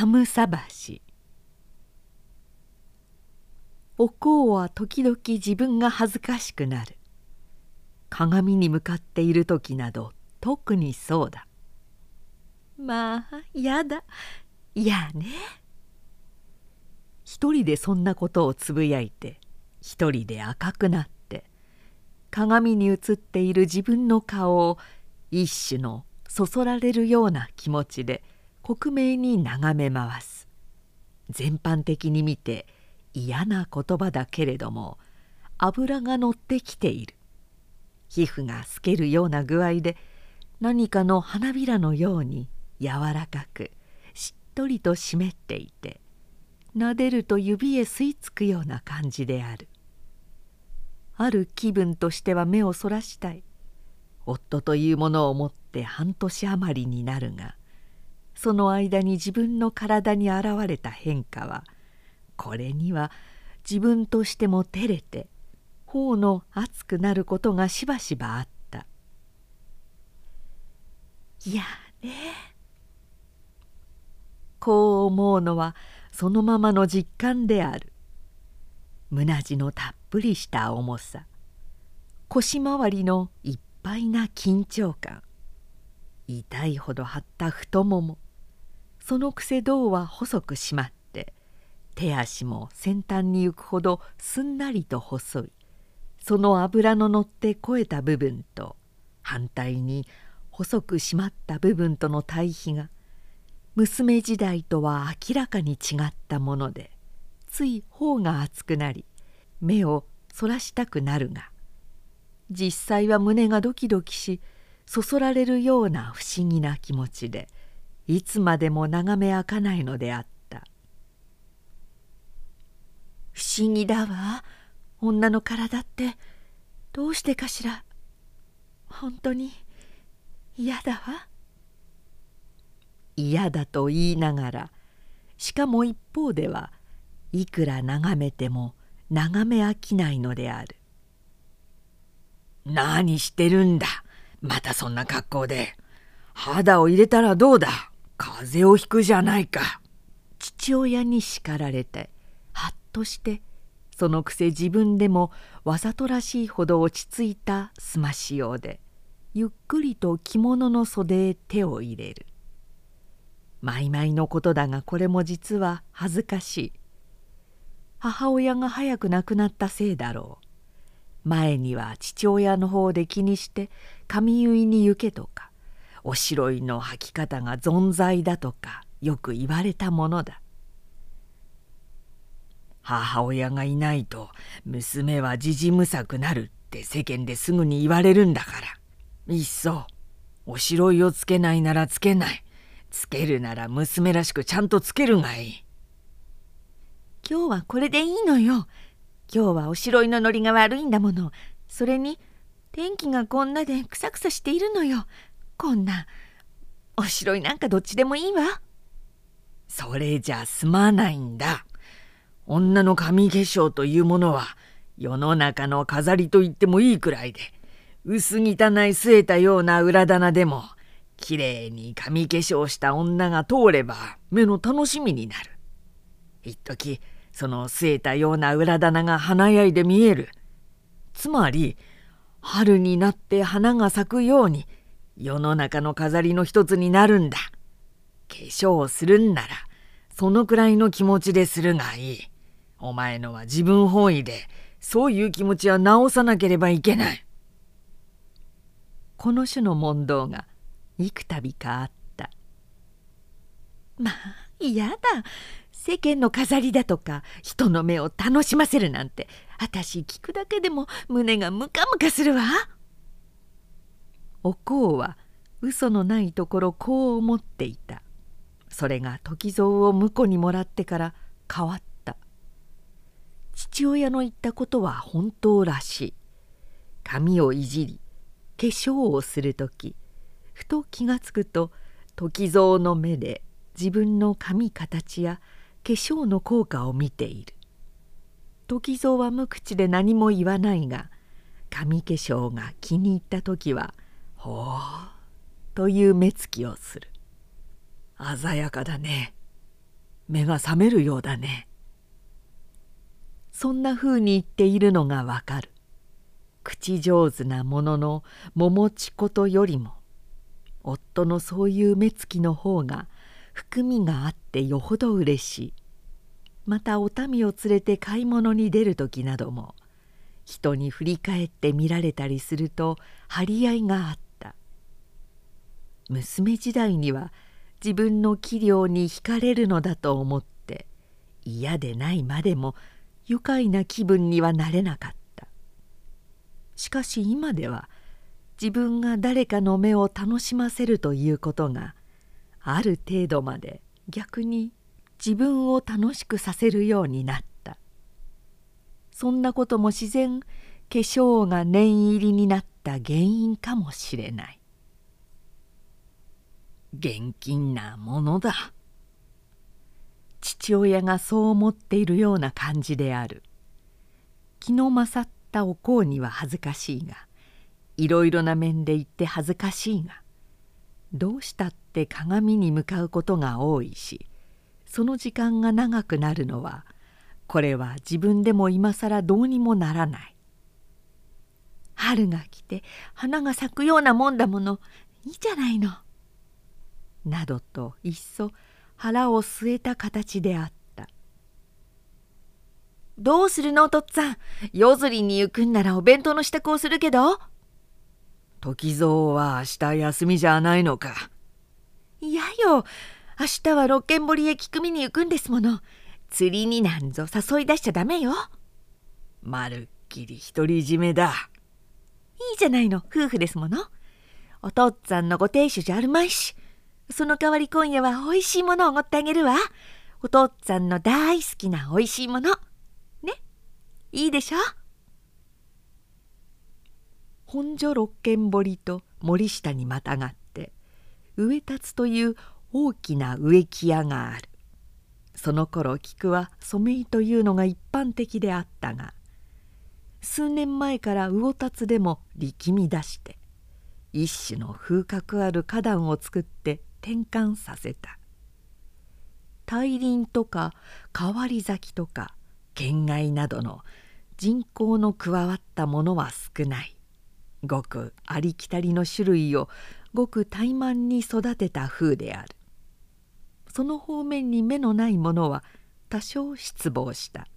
寒さ橋。お香は時々自分が恥ずかしくなる。鏡に向かっている時など特にそうだ。まあやだ。やね。一人でそんなことをつぶやいて一人で赤くなって鏡に映っている自分の顔を一種のそそられるような気持ちで克明に眺め回す。全般的に見て嫌な言葉だけれども油が乗ってきている。皮膚が透けるような具合で何かの花びらのように柔らかくしっとりと湿っていて撫でると指へ吸い付くような感じである。ある気分としては目をそらしたい。夫というものを持って半年余りになるがその間に自分の体に現れた変化はこれには自分としても照れて頬の熱くなることがしばしばあった。いやね。こう思うのはそのままの実感である。胸地のたっぷりした重さ。腰回りのいっぱいな緊張感。痛いほど張った太もも。そのくせ胴は細く締まって手足も先端に行くほどすんなりと細いその脂の乗って肥えた部分と反対に細く締まった部分との対比が娘時代とは明らかに違ったものでつい頬が熱くなり目をそらしたくなるが実際は胸がドキドキしそそられるような不思議な気持ちでいつまでも眺め開かないのであった「不思議だわ。女の体ってどうしてかしら。本当に嫌だわ」。嫌だと言いながら。しかも一方ではいくら眺めても眺め飽きないのである「何してるんだ。またそんな格好で。肌を入れたらどうだ。風邪をひくじゃないか」父親に叱られてはっとしてそのくせ自分でもわざとらしいほど落ち着いたすましようでゆっくりと着物の袖へ手を入れる。マイマイのことだがこれも実は恥ずかしい。母親が早く亡くなったせいだろう。前には父親の方で気にして髪結いに行けとか。おしろいの履き方が存在だとかよく言われたものだ母親がいないと娘はじじむさくなるって世間ですぐに言われるんだからいっそおしろいをつけないならつけないつけるなら娘らしくちゃんとつけるがいい。今日はこれでいいのよ。今日はおしろいのノリが悪いんだもの。それに天気がこんなでくさくさしているのよ。こんなおしろいなんかどっちでもいいわ。それじゃ済まないんだ。女の髪化粧というものは世の中の飾りと言ってもいいくらいで薄汚い据えたような裏棚でもきれいに髪化粧した女が通れば目の楽しみになる。一時その据えたような裏棚が華やいで見える。つまり春になって花が咲くように世の中の飾りの一つになるんだ。化粧をするんならそのくらいの気持ちでするがいい。お前のは自分本位でそういう気持ちは直さなければいけない。この種の問答が幾度かあったまあ嫌だ世間の飾りだとか人の目を楽しませるなんて私聞くだけでも胸がムカムカするわおこうは嘘のないところこう思っていた。それが時蔵を婿にもらってから変わった。父親の言ったことは本当らしい。髪をいじり化粧をする時ふと気がつくと時蔵の目で自分の髪形や化粧の効果を見ている。時蔵は無口で何も言わないが髪化粧が気に入った時は「ほう」という目つきをする「鮮やかだね」目が覚めるようだね。そんなふうに言っているのがわかる。口上手なものの桃地ことよりも夫のそういう目つきの方が含みがあってよほどうれしい。またお民を連れて買い物に出る時なども人に振り返って見られたりすると張り合いがあった。娘時代には自分の器量に惹かれるのだと思って嫌でないまでも愉快な気分にはなれなかった。しかし今では自分が誰かの目を楽しませるということがある程度まで逆に自分を楽しくさせるようになった。そんなことも自然化粧が念入りになった原因かもしれない。現金なものだ。父親がそう思っているような感じである。気の勝ったおこうには恥ずかしいがいろいろな面で言って恥ずかしいがどうしたって鏡に向かうことが多いしその時間が長くなるのはこれは自分でも今更どうにもならない。春が来て花が咲くようなもんだもの。いいじゃないの。などといっそ腹を据えた形であった「どうするのおとっつぁん？夜釣りに行くんならお弁当の支度をするけど」時蔵は明日休みじゃないのか。いやよ。明日は六軒堀へ菊見に行くんですもの。釣りになんぞ誘い出しちゃダメよ。まるっきり独り占めだ。いいじゃないの。夫婦ですもの。お父っつぁんのご亭主じゃあるまいしその代わり今夜はおいしいものをおごってあげるわ。お父っつぁんの大好きなおいしいもの。ね？いいでしょ？本所六軒堀と森下にまたがって植立という大きな植木屋がある。その頃菊は染井というのが一般的であったが数年前から魚達でも力み出して一種の風格ある花壇を作って転換させた。大輪とか変わり咲きとか県外などの人口の加わったものは少ない。ごくありきたりの種類をごく怠慢に育てた風である。その方面に目のない者は多少失望した。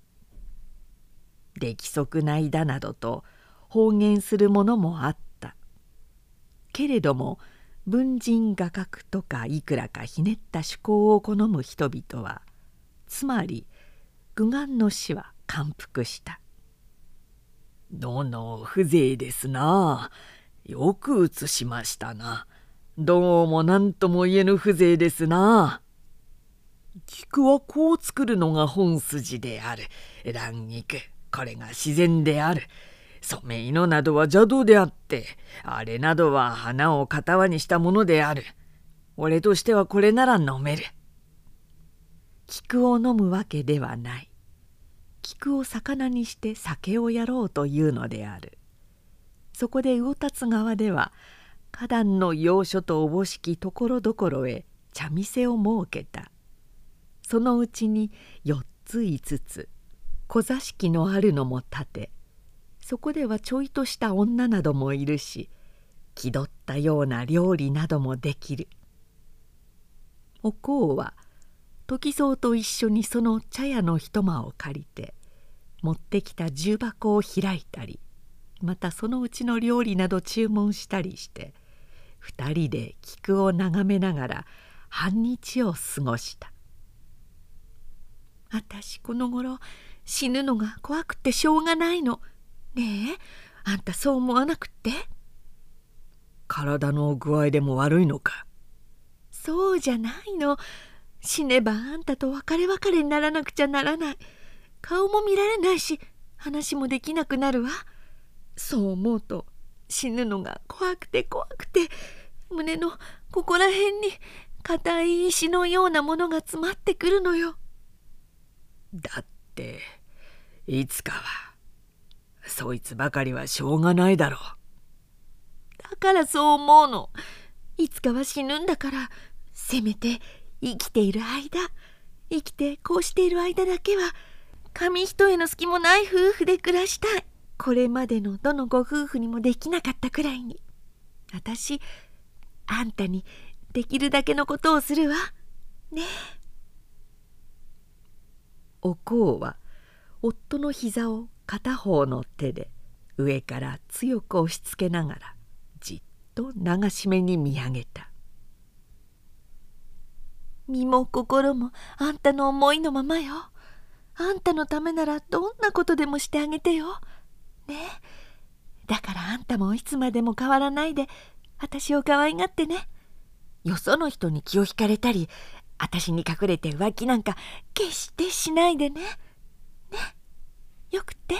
出来損ないだなどと方言するものもあった。けれども文人画角とかいくらかひねった趣向を好む人々はつまり愚願の死は感服した「どの風情ですな。よく写しましたな。どうも何とも言えぬ風情ですな。菊はこう作るのが本筋である。乱菊これが自然である。染井のなどは邪道であってあれなどは花を片輪にしたものである。俺としてはこれなら飲める。菊を飲むわけではない。菊を魚にして酒をやろうというのである。そこで魚達川では花壇の要所とおぼしきところどころへ茶店を設けた。そのうちに4つ5つ小座敷のあるのも立てそこではちょいとした女などもいるし気取ったような料理などもできるおうは時蔵と一緒にその茶屋の一間を借りて持ってきた重箱を開いたりまたそのうちの料理など注文したりして2人で菊を眺めながら半日を過ごした私この頃死ぬのが怖くてしょうがないの。ねえあんたそう思わなくって。体の具合でも悪いのか？そうじゃないの。死ねばあんたと別れ別れにならなくちゃならない。顔も見られないし話もできなくなるわ。そう思うと死ぬのが怖くて怖くて胸のここら辺に硬い石のようなものが詰まってくるのよ。だっていつかはそいつばかりはしょうがないだろう。だからそう思うの。いつかは死ぬんだからせめて生きている間生きてこうしている間だけは紙一重の隙もない夫婦で暮らしたい。これまでのどのご夫婦にもできなかったくらいに。私あんたにできるだけのことをするわ。ね。えおこうは夫の膝を片方の手で上から強く押しつけながらじっと流し目に見上げた身も心もあんたの思いのままよ。あんたのためならどんなことでもしてあげてよ。ね。だからあんたもいつまでも変わらないで私を可愛がってね。よその人に気を引かれたり私に隠れて浮気なんか決してしないでねね。よくって。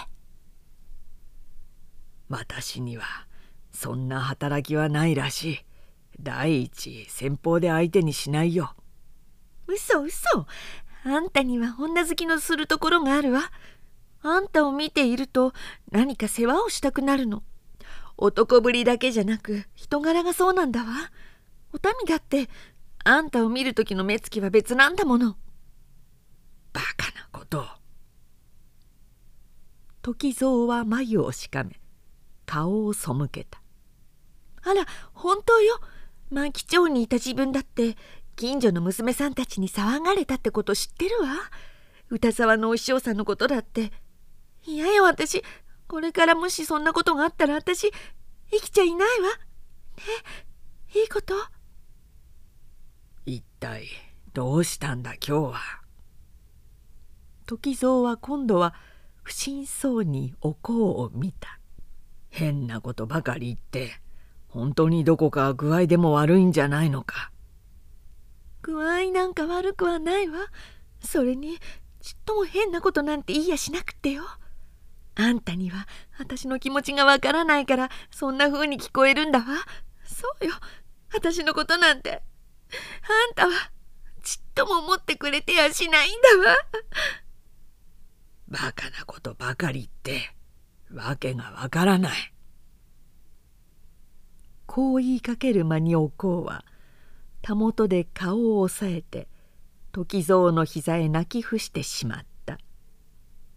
私にはそんな働きはないらしい。第一先方で相手にしないよ。嘘嘘。あんたには女好きのするところがあるわ。あんたを見ていると何か世話をしたくなるの。男ぶりだけじゃなく人柄がそうなんだわ。お民だってあんたを見る時の目つきは別なんだもの。バカな時蔵は眉をしかめ顔を背けた。あら本当よ。万吉町にいた自分だって近所の娘さんたちに騒がれたってこと知ってるわ。歌沢のお師匠さんのことだって。嫌よ私。これからもしそんなことがあったら私生きちゃいないわ。ねいいこと？一体どうしたんだ今日は？時蔵は今度は不審そうにお香を見た。変なことばかり言って本当にどこか具合でも悪いんじゃないのか。具合なんか悪くはないわ。それにちっとも変なことなんて言いやしなくってよ。あんたには私の気持ちがわからないからそんな風に聞こえるんだわ。そうよ。私のことなんて。あんたはちっとも思ってくれてやしないんだわ。バカなことばかり言ってわけがわからない。こう言いかける間におこうはたもとで顔を押さえて時蔵の膝へ泣き伏してしまった。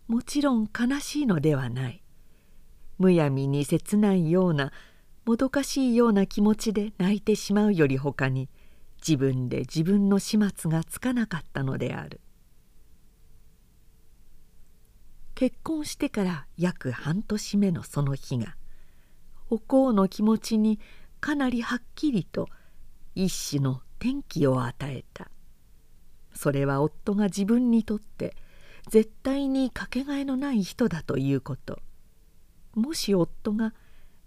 もちろん悲しいのではない。むやみに切ないようなもどかしいような気持ちで泣いてしまうよりほかに自分で自分の始末がつかなかったのである。結婚してから約半年目のその日がお香の気持ちにかなりはっきりと一種の転機を与えた。それは夫が自分にとって絶対にかけがえのない人だということ。もし夫が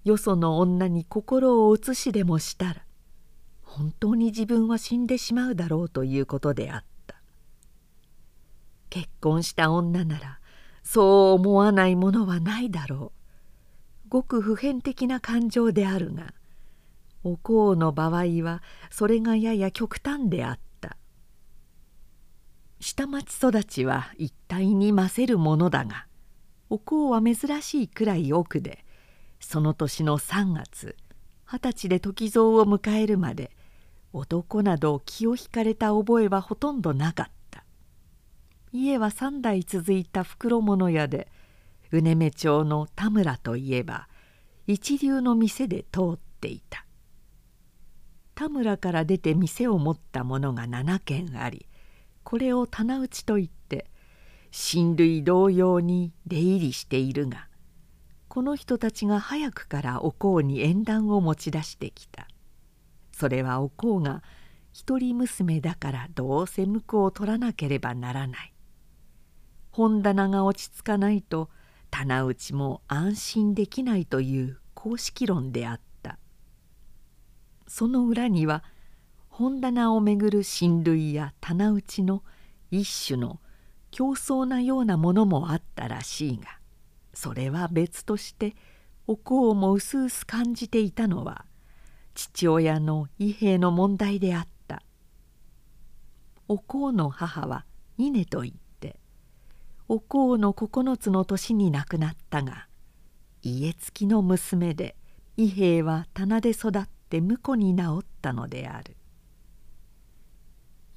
よその女に心を移しでもしたら本当に自分は死んでしまうだろうということであった。結婚した女ならそう思わないものはないだろう。ごく普遍的な感情であるがお香の場合はそれがやや極端であった。下町育ちは一体に増せるものだがお香は珍しいくらい奥でその年の3月二十歳で時蔵を迎えるまで男など気を引かれた覚えはほとんどなかった。家は3代続いた袋物屋で宇根目町の田村といえば一流の店で通っていた。田村から出て店を持った者が7軒ありこれを棚打ちといって親類同様に出入りしているがこの人たちが早くからお香に縁談を持ち出してきた。それはお香が一人娘だからどうせ婿を取らなければならない。本棚が落ち着かないと棚打ちも安心できないという公式論であった。その裏には本棚をめぐる親類や棚打ちの一種の競争なようなものもあったらしいがそれは別としてお香もうすうす感じていたのは父親の伊兵の問題であった。お香の母は稲と言ってお香の9つの年に亡くなったが家付きの娘で伊兵衛は棚で育って婿に治ったのである。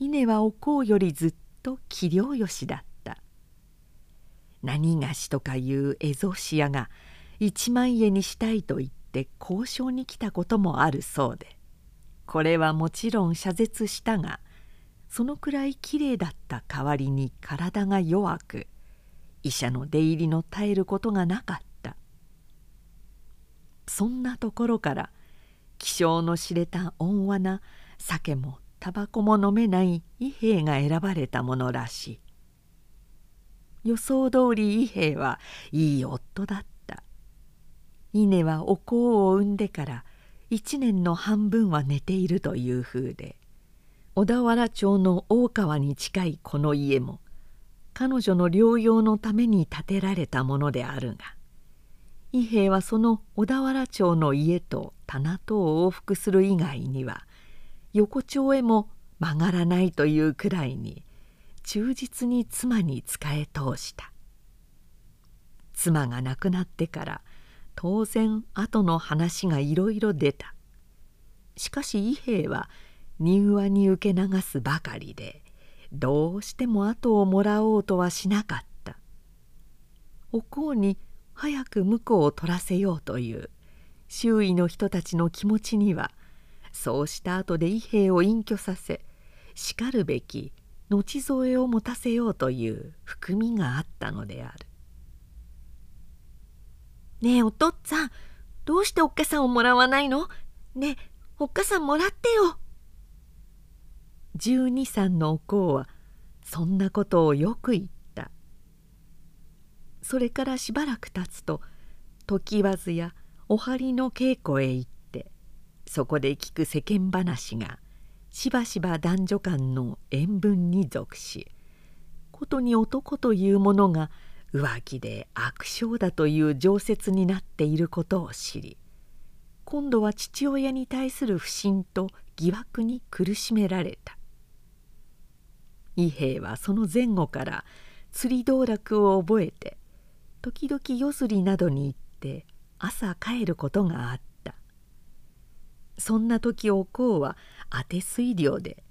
稲はお香よりずっと器量よしだった。何がしとかいう蝦夷師屋が一万円にしたいと言って交渉に来たこともあるそうで。これはもちろん謝絶したがそのくらいきれいだった代わりに体が弱く医者の出入りの絶えることがなかった。そんなところから気性の知れた温和な酒もタバコも飲めない伊兵衛が選ばれたものらしい。予想通り伊兵衛はいい夫だった。稲はお香を産んでから一年の半分は寝ているという風で小田原町の大川に近いこの家も彼女の療養のために建てられたものであるが伊兵衛はその小田原町の家と棚とを往復する以外には横丁へも曲がらないというくらいに忠実に妻に仕え通した。妻が亡くなってから当然後の話がいろいろ出た。しかし伊兵衛は柔和に受け流すばかりでどうしても後をもらおうとはしなかったお香に早く婿を取らせようという周囲の人たちの気持ちにはそうした後で伊兵を隠居させしかるべき後添えを持たせようという含みがあったのである。ねえお父っつぁんどうしておっかさんをもらわないの？ねえおっかさんもらってよ。十二歳のおこうはそんなことをよく言った。それからしばらく経つと時わずやお針の稽古へ行ってそこで聞く世間話がしばしば男女間の縁分に属しことに男というものが浮気で悪性だという常説になっていることを知り今度は父親に対する不信と疑惑に苦しめられた。伊兵衛はその前後から釣り道楽を覚えて時々夜釣りなどに行って朝帰ることがあった。そんな時おうは当て水量で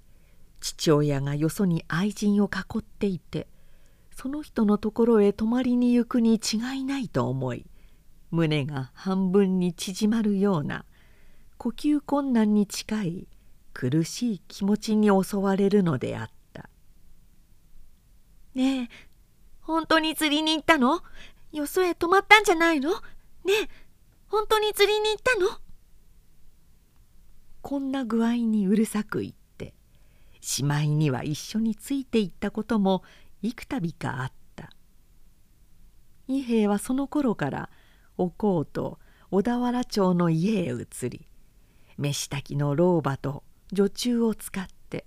父親がよそに愛人を囲っていてその人のところへ泊まりに行くに違いないと思い胸が半分に縮まるような呼吸困難に近い苦しい気持ちに襲われるのであった「ねえ。本当に釣りに行ったの？よそへ泊まったんじゃないの？ねえ。本当に釣りに行ったの?」こんな具合にうるさく言ってしまいには一緒についていったことも幾度かあった。伊兵衛はその頃からおこうと小田原町の家へ移り飯炊きの老婆と女中を使って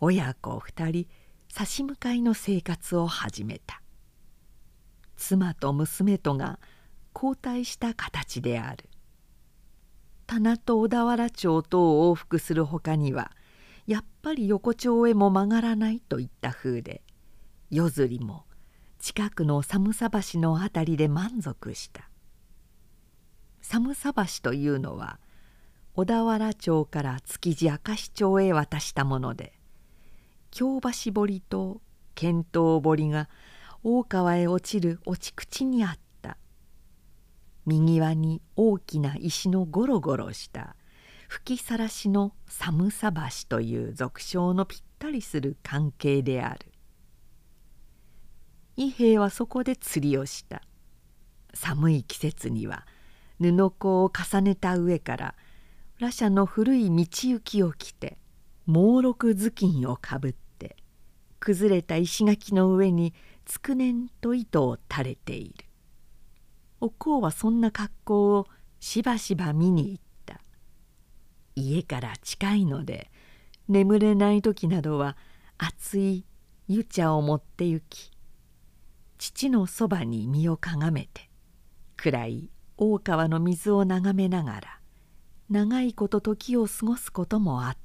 親子二人差し向かいの生活を始めた。妻と娘とが交代した形である。棚と小田原町とを往復するほかにはやっぱり横丁へも曲がらないといった風で夜釣りも近くの寒さ橋の辺りで満足した。寒さ橋というのは小田原町から築地明石町へ渡したもので京橋堀と剣東堀が大川へ落ちる落ち口にあった。右輪に大きな石のゴロゴロした吹きさらしの寒さ橋という俗称のぴったりする関係である。伊兵衛はそこで釣りをした。寒い季節には布子を重ねた上から羅車の古い道行きを着て猛録頭巾をかぶって崩れた石垣の上につくねんと糸を垂れている。おこうはそんな格好をしばしば見に行った。家から近いので眠れない時などは熱い湯茶を持って行き父のそばに身をかがめて暗い大川の水を眺めながら長いこと時を過ごすこともあった。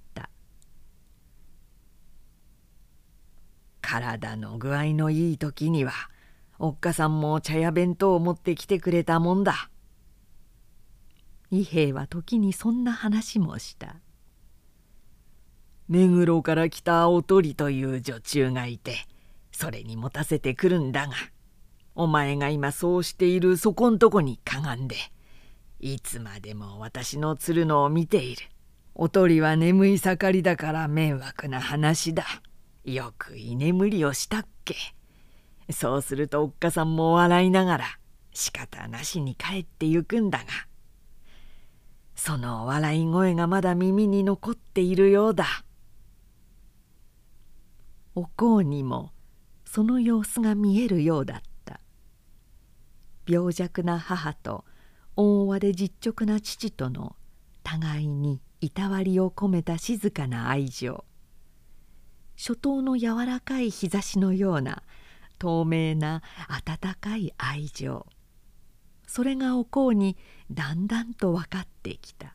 体の具合のいい時にはおっかさんも茶や弁当を持ってきてくれたもんだ。伊兵衛は時にそんな話もした。目黒から来たおとりという女中がいてそれに持たせてくるんだがお前が今そうしているそこんとこにかがんでいつまでも私の釣るのを見ているおとりは眠い盛りだから迷惑な話だよく居眠りをしたっけ？そうするとおっかさんも笑いながら仕方なしに帰ってゆくんだが。その笑い声がまだ耳に残っているようだ。おこうにもその様子が見えるようだった。病弱な母と温和で実直な父との互いにいたわりを込めた静かな愛情。初冬の柔らかい日差しのような透明な温かい愛情。それがおこうにだんだんと分かってきた。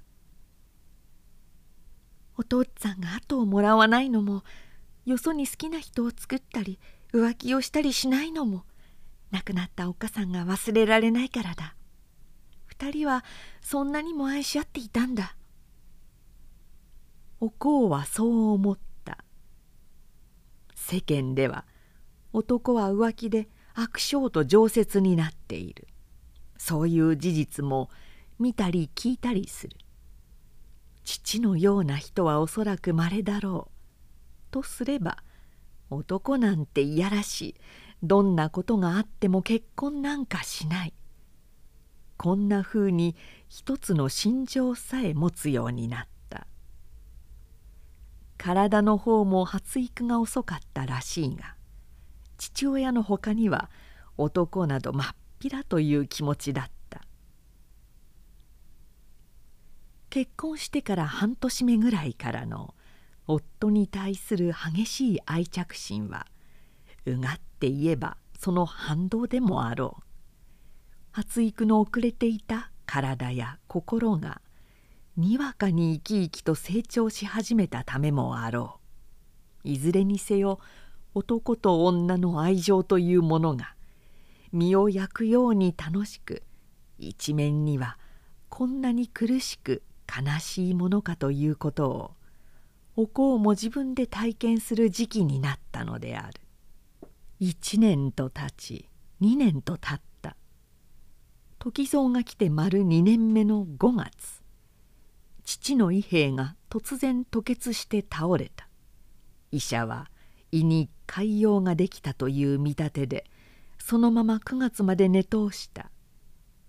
お父っつぁんが後をもらわないのもよそに好きな人を作ったり浮気をしたりしないのも亡くなったおっかさんが忘れられないからだ。二人はそんなにも愛し合っていたんだ。おこうはそう思った。世間では男は浮気で悪性と常説になっている。そういう事実も見たり聞いたりする。父のような人はおそらくまれだろう。とすれば男なんていやらしい。どんなことがあっても結婚なんかしない。こんなふうに一つの心情さえ持つようになった。体の方も発育が遅かったらしいが父親のほかには男などまっぴらという気持ちだった。結婚してから半年目ぐらいからの夫に対する激しい愛着心はうがって言えばその反動でもあろう。発育の遅れていた体や心がにわかに生き生きと成長し始めたためもあろう。いずれにせよ男と女の愛情というものが身を焼くように楽しく一面にはこんなに苦しく悲しいものかということをおこうも自分で体験する時期になったのである。1年と経ち2年と経った。時蔵が来て丸2年目の5月。父の伊兵が突然吐血して倒れた。医者は胃に潰瘍ができたという見立てでそのまま9月まで寝通した。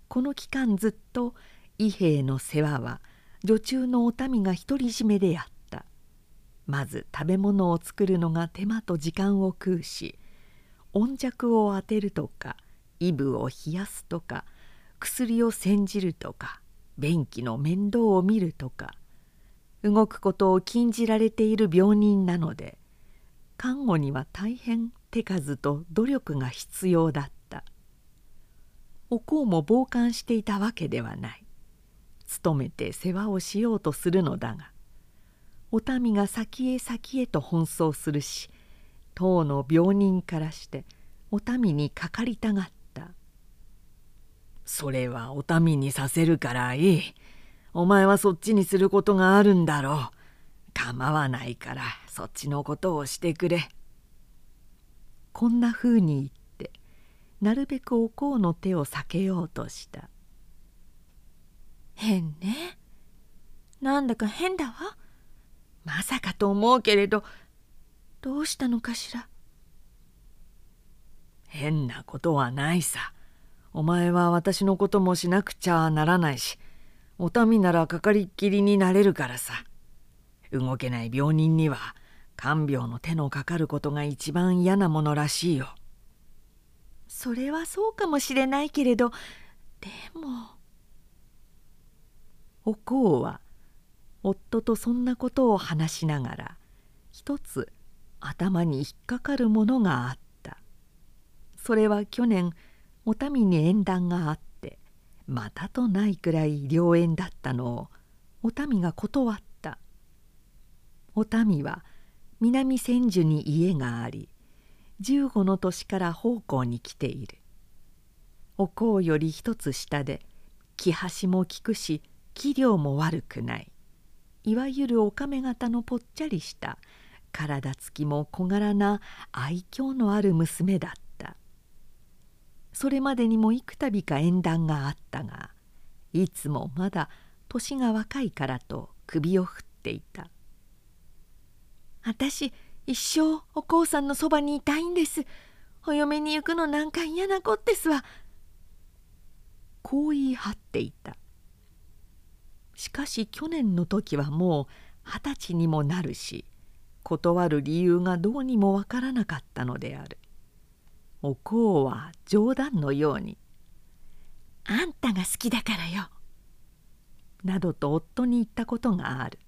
この期間ずっと伊兵の世話は女中のお民が独り占めでやった。まず食べ物を作るのが手間と時間を食うし温弱を当てるとかイブを冷やすとか薬を煎じるとか便器の面倒を見るとか動くことを禁じられている病人なので看護には大変手数と努力が必要だった。おこうも傍観していたわけではない。努めて世話をしようとするのだがお民が先へ先へと奔走するし当の病人からしてお民にかかりたがった「それはお民にさせるからいい。お前はそっちにすることがあるんだろう。構わないからそっちのことをしてくれ」こんなふうに言ってなるべくおこうの手を避けようとした。変ね。なんだか変だわ。まさかと思うけれどどうしたのかしら。変なことはないさお前は私のこともしなくちゃならないしお民ならかかりっきりになれるからさ。動けない病人には看病の手のかかることが一番嫌なものらしいよ。それはそうかもしれないけれどでも。おこうは夫とそんなことを話しながら一つ頭に引っかかるものがあった。それは去年お民に縁談があってまたとないくらい良縁だったのをお民が断った。お民は南千住に家があり15の年から奉公に来ている。お香より一つ下で木端も利くし器量も悪くない。いわゆるおかめ型のぽっちゃりした体つきも小柄な愛嬌のある娘だった。それまでにも幾度か縁談があったがいつもまだ年が若いからと首を振っていた「私一生お父さんのそばにいたいんです。お嫁に行くのなんか嫌なこってすわ」こう言い張っていた。しかし去年の時はもう二十歳にもなるし断る理由がどうにもわからなかったのである。おこうは冗談のように「あんたが好きだからよ」などと夫に言ったことがある。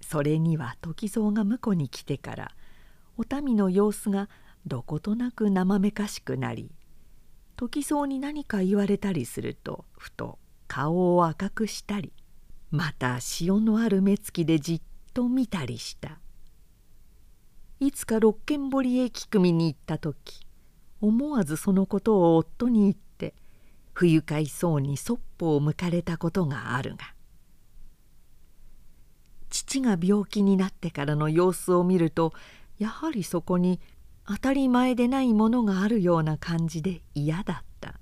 それには時蔵が婿に来てからお民の様子がどことなく生めかしくなり時蔵に何か言われたりするとふと顔を赤くしたりまた潮のある目つきでじっと見たりした。いつか六軒堀へ聞くみに行った時思わずそのことを夫に言って不愉快そうにそっぽを向かれたことがあるが父が病気になってからの様子を見るとやはりそこに当たり前でないものがあるような感じで嫌だった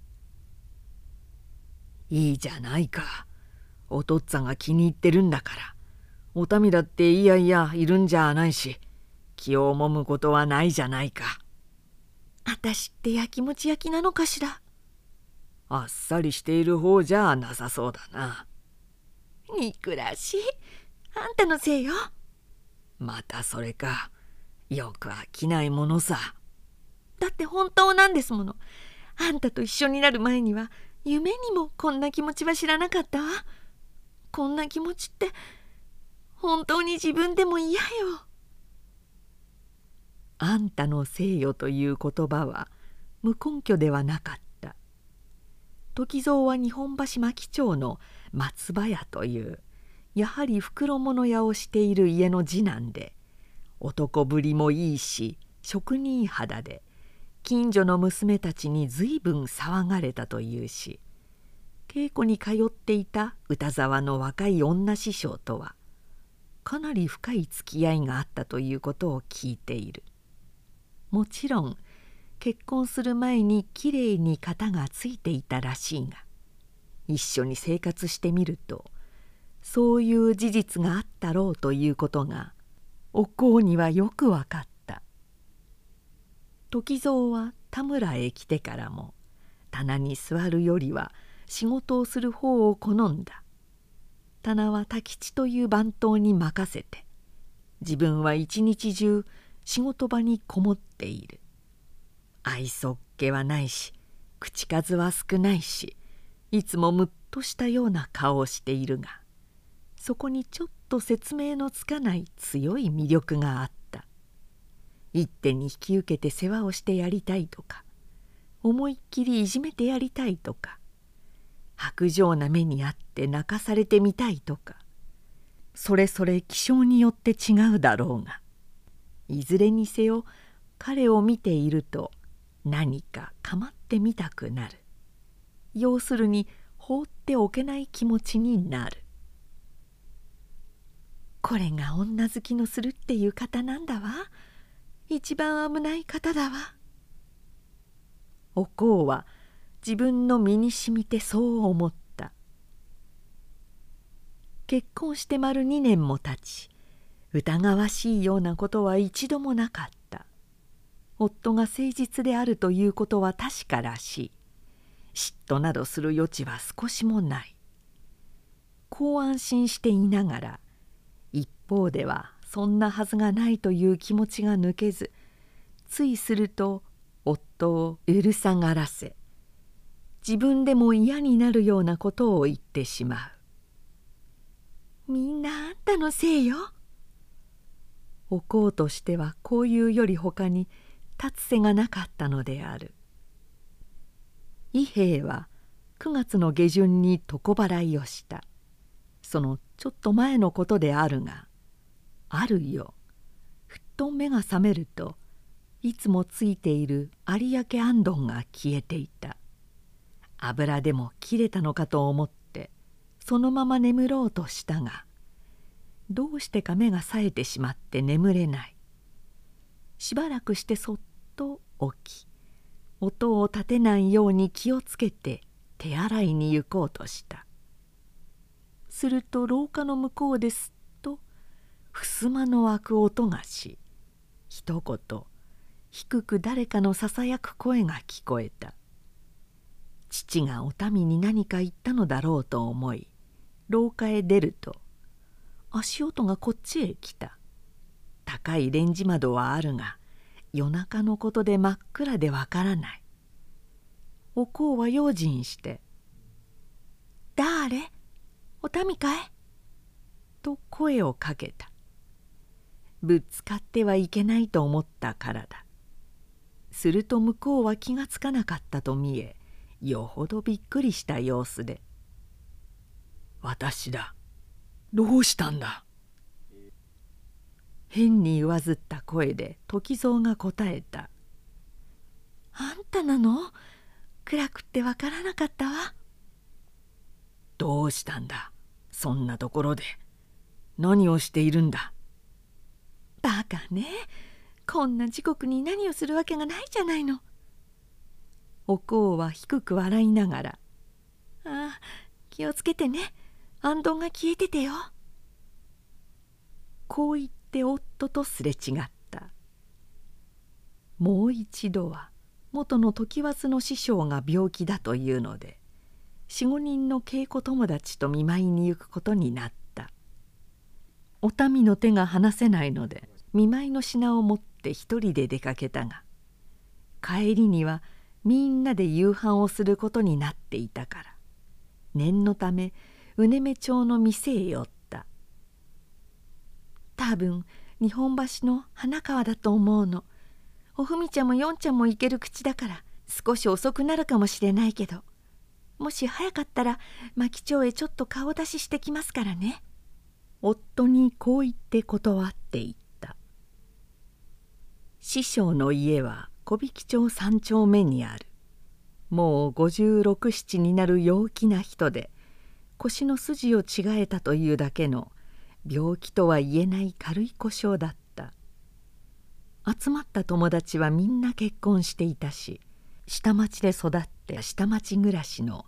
「いいじゃないか。お父っつぁんが気に入ってるんだから。お民だっていやいやいるんじゃないし気をもむことはないじゃないか」あたしってやきもち焼きなのかしら？あっさりしている方じゃなさそうだな。憎らしいあんたのせいよ。またそれか。よく飽きないものさ。だって本当なんですもの。あんたと一緒になる前には夢にもこんな気持ちは知らなかったわ。こんな気持ちって本当に自分でも嫌よ。あんたのせいよという言葉は無根拠ではなかった。時蔵は日本橋牧町の松葉屋というやはり袋物屋をしている家の次男で男ぶりもいいし職人肌で近所の娘たちに随分騒がれたというし稽古に通っていた歌沢の若い女師匠とはかなり深い付き合いがあったということを聞いているもちろん結婚する前にきれいに型がついていたらしいが一緒に生活してみるとそういう事実があったろうということがお香にはよく分かった。時蔵は田村へ来てからも棚に座るよりは仕事をする方を好んだ。棚は太吉という番頭に任せて自分は一日中仕事場にこもっている。愛想っ気はないし口数は少ないしいつもむっとしたような顔をしているがそこにちょっと説明のつかない強い魅力があった。一手に引き受けて世話をしてやりたいとか思いっきりいじめてやりたいとか薄情な目にあって泣かされてみたいとかそれぞれ気性によって違うだろうがいずれにせよ彼を見ていると何か構ってみたくなる。要するに放っておけない気持ちになる。これが女好きのするっていう方なんだわ。一番危ない方だわ。おこうは自分の身にしみてそう思った。結婚して丸2年も経ち疑わしいようなことは一度もなかった。夫が誠実であるということは確からしい。嫉妬などする余地は少しもない。こう安心していながら一方ではそんなはずがないという気持ちが抜けずついすると夫を許さがらせ自分でも嫌になるようなことを言ってしまうみんなあんたのせいよ。おこうとしてはこういうよりほかに立つ瀬がなかったのである。伊兵衛は9月の下旬に床払いをした。そのちょっと前のことであるがある夜ふっと目が覚めるといつもついている有明あんどんが消えていた。油でも切れたのかと思ってそのまま眠ろうとしたがどうしてか目が冴えてしまって眠れない。しばらくしてそっと起き音を立てないように気をつけて手洗いに行こうとした。すると廊下の向こうですっと襖の開く音がし一言低く誰かのささやく声が聞こえた。父がお民に何か言ったのだろうと思い廊下へ出ると足音がこっちへ来た。高いレンジ窓はあるが夜中のことで真っ暗でわからない。おこうは用心して「誰？お民かい?」と声をかけた。ぶつかってはいけないと思ったからだ。すると向こうは気がつかなかったと見えよほどびっくりした様子で「私だどうしたんだ?」変に言わずった声で時蔵が答えた「あんたなの？暗くってわからなかったわ」「どうしたんだ？そんなところで。何をしているんだ?」バカね。こんな時刻に何をするわけがないじゃないの。おこうは低く笑いながら「ああ気をつけてねあんどんが消えててよ」こう言って夫とすれ違った。もう一度は元の常磐の師匠が病気だというので45人の稽古友達と見舞いに行くことになった。お民の手が離せないので見舞いの品を持って一人で出かけたが帰りにはみんなで夕飯をすることになっていたから念のためうねめ町の店へ寄った。多分日本橋の花川だと思うの。おふみちゃんもよんちゃんも行ける口だから少し遅くなるかもしれないけど。もし早かったら牧町へちょっと顔出ししてきますからね。夫にこう言って断っていった。師匠の家は小引町三丁目にある。もう5657になる陽気な人で腰の筋を違えたというだけの病気とは言えない軽い故障だった。集まった友達はみんな結婚していたし下町で育って下町暮らしの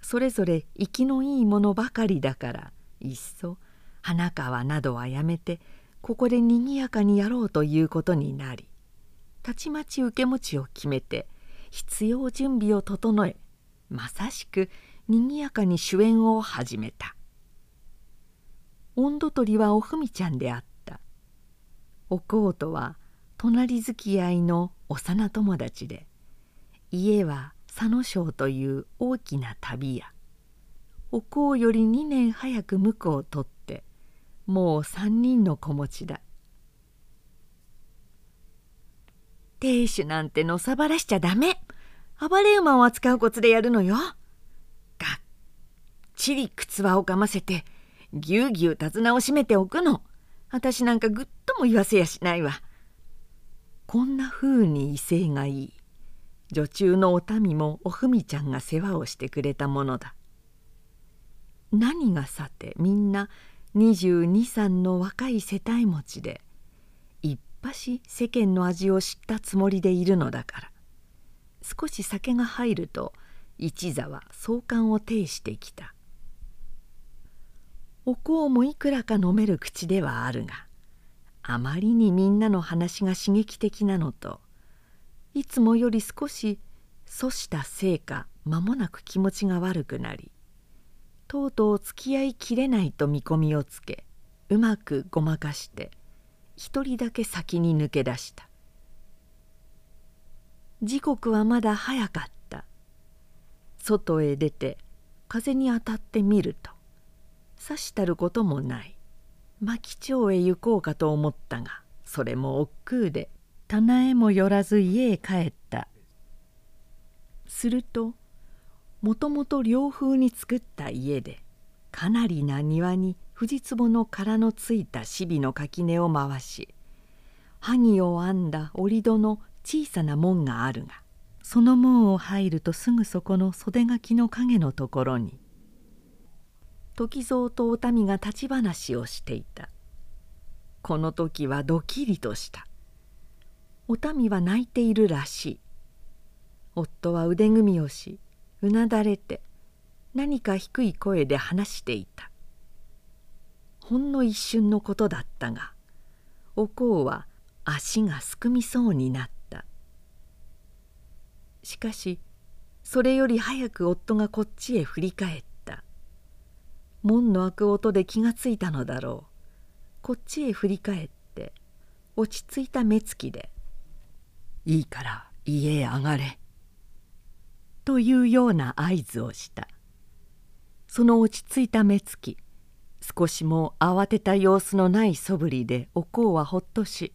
それぞれ生きのいいものばかりだからいっそ花川などはやめてここでにぎやかにやろうということになりたちまち受け持ちを決めて必要準備を整えまさしくにぎやかに主演を始めた。温度取りはおふみちゃんであった。おこうとは隣付き合いの幼友達で家は佐野省という大きな旅屋。おこうより2年早く婿を取ってもう3人の子持ちだ。亭主なんてのさばらしちゃダメ。暴れ馬を扱うコツでやるのよ。ちり靴輪をかませてぎゅうぎゅう手綱を締めておくの。私なんかぐっとも言わせやしないわ。こんなふうに威勢がいい。女中のお民もおふみちゃんが世話をしてくれたものだ。何がさてみんな2223の若い世帯持ちでいっぱし世間の味を知ったつもりでいるのだから。少し酒が入ると一座は壮観を呈してきた。お香もいくらか飲める口ではあるがあまりにみんなの話が刺激的なのといつもより少しそしたせいか間もなく気持ちが悪くなりとうとう付き合いきれないと見込みをつけうまくごまかして一人だけ先に抜け出した。時刻はまだ早かった。外へ出て風に当たってみるとさしたることもない。牧町へ行こうかと思ったがそれも億劫で棚へも寄らず家へ帰った。するともともと涼風に作った家でかなりな庭に藤壺の殻のついたシビの垣根を回し萩を編んだ折戸の小さな門があるがその門を入るとすぐそこの袖垣の影のところに時蔵とお民が立ち話をしていた。この時はドキリとした。お民は泣いているらしい。夫は腕組みをしうなだれて何か低い声で話していた。ほんの一瞬のことだったがお香は足がすくみそうになった。しかしそれより早く夫がこっちへ振り返った。門の開く音で気がついたのだろう。こっちへ振り返って落ち着いた目つきで「いいから家へ上がれ」というような合図をした。その落ち着いた目つき少しも慌てた様子のないそぶりでおこうはほっとし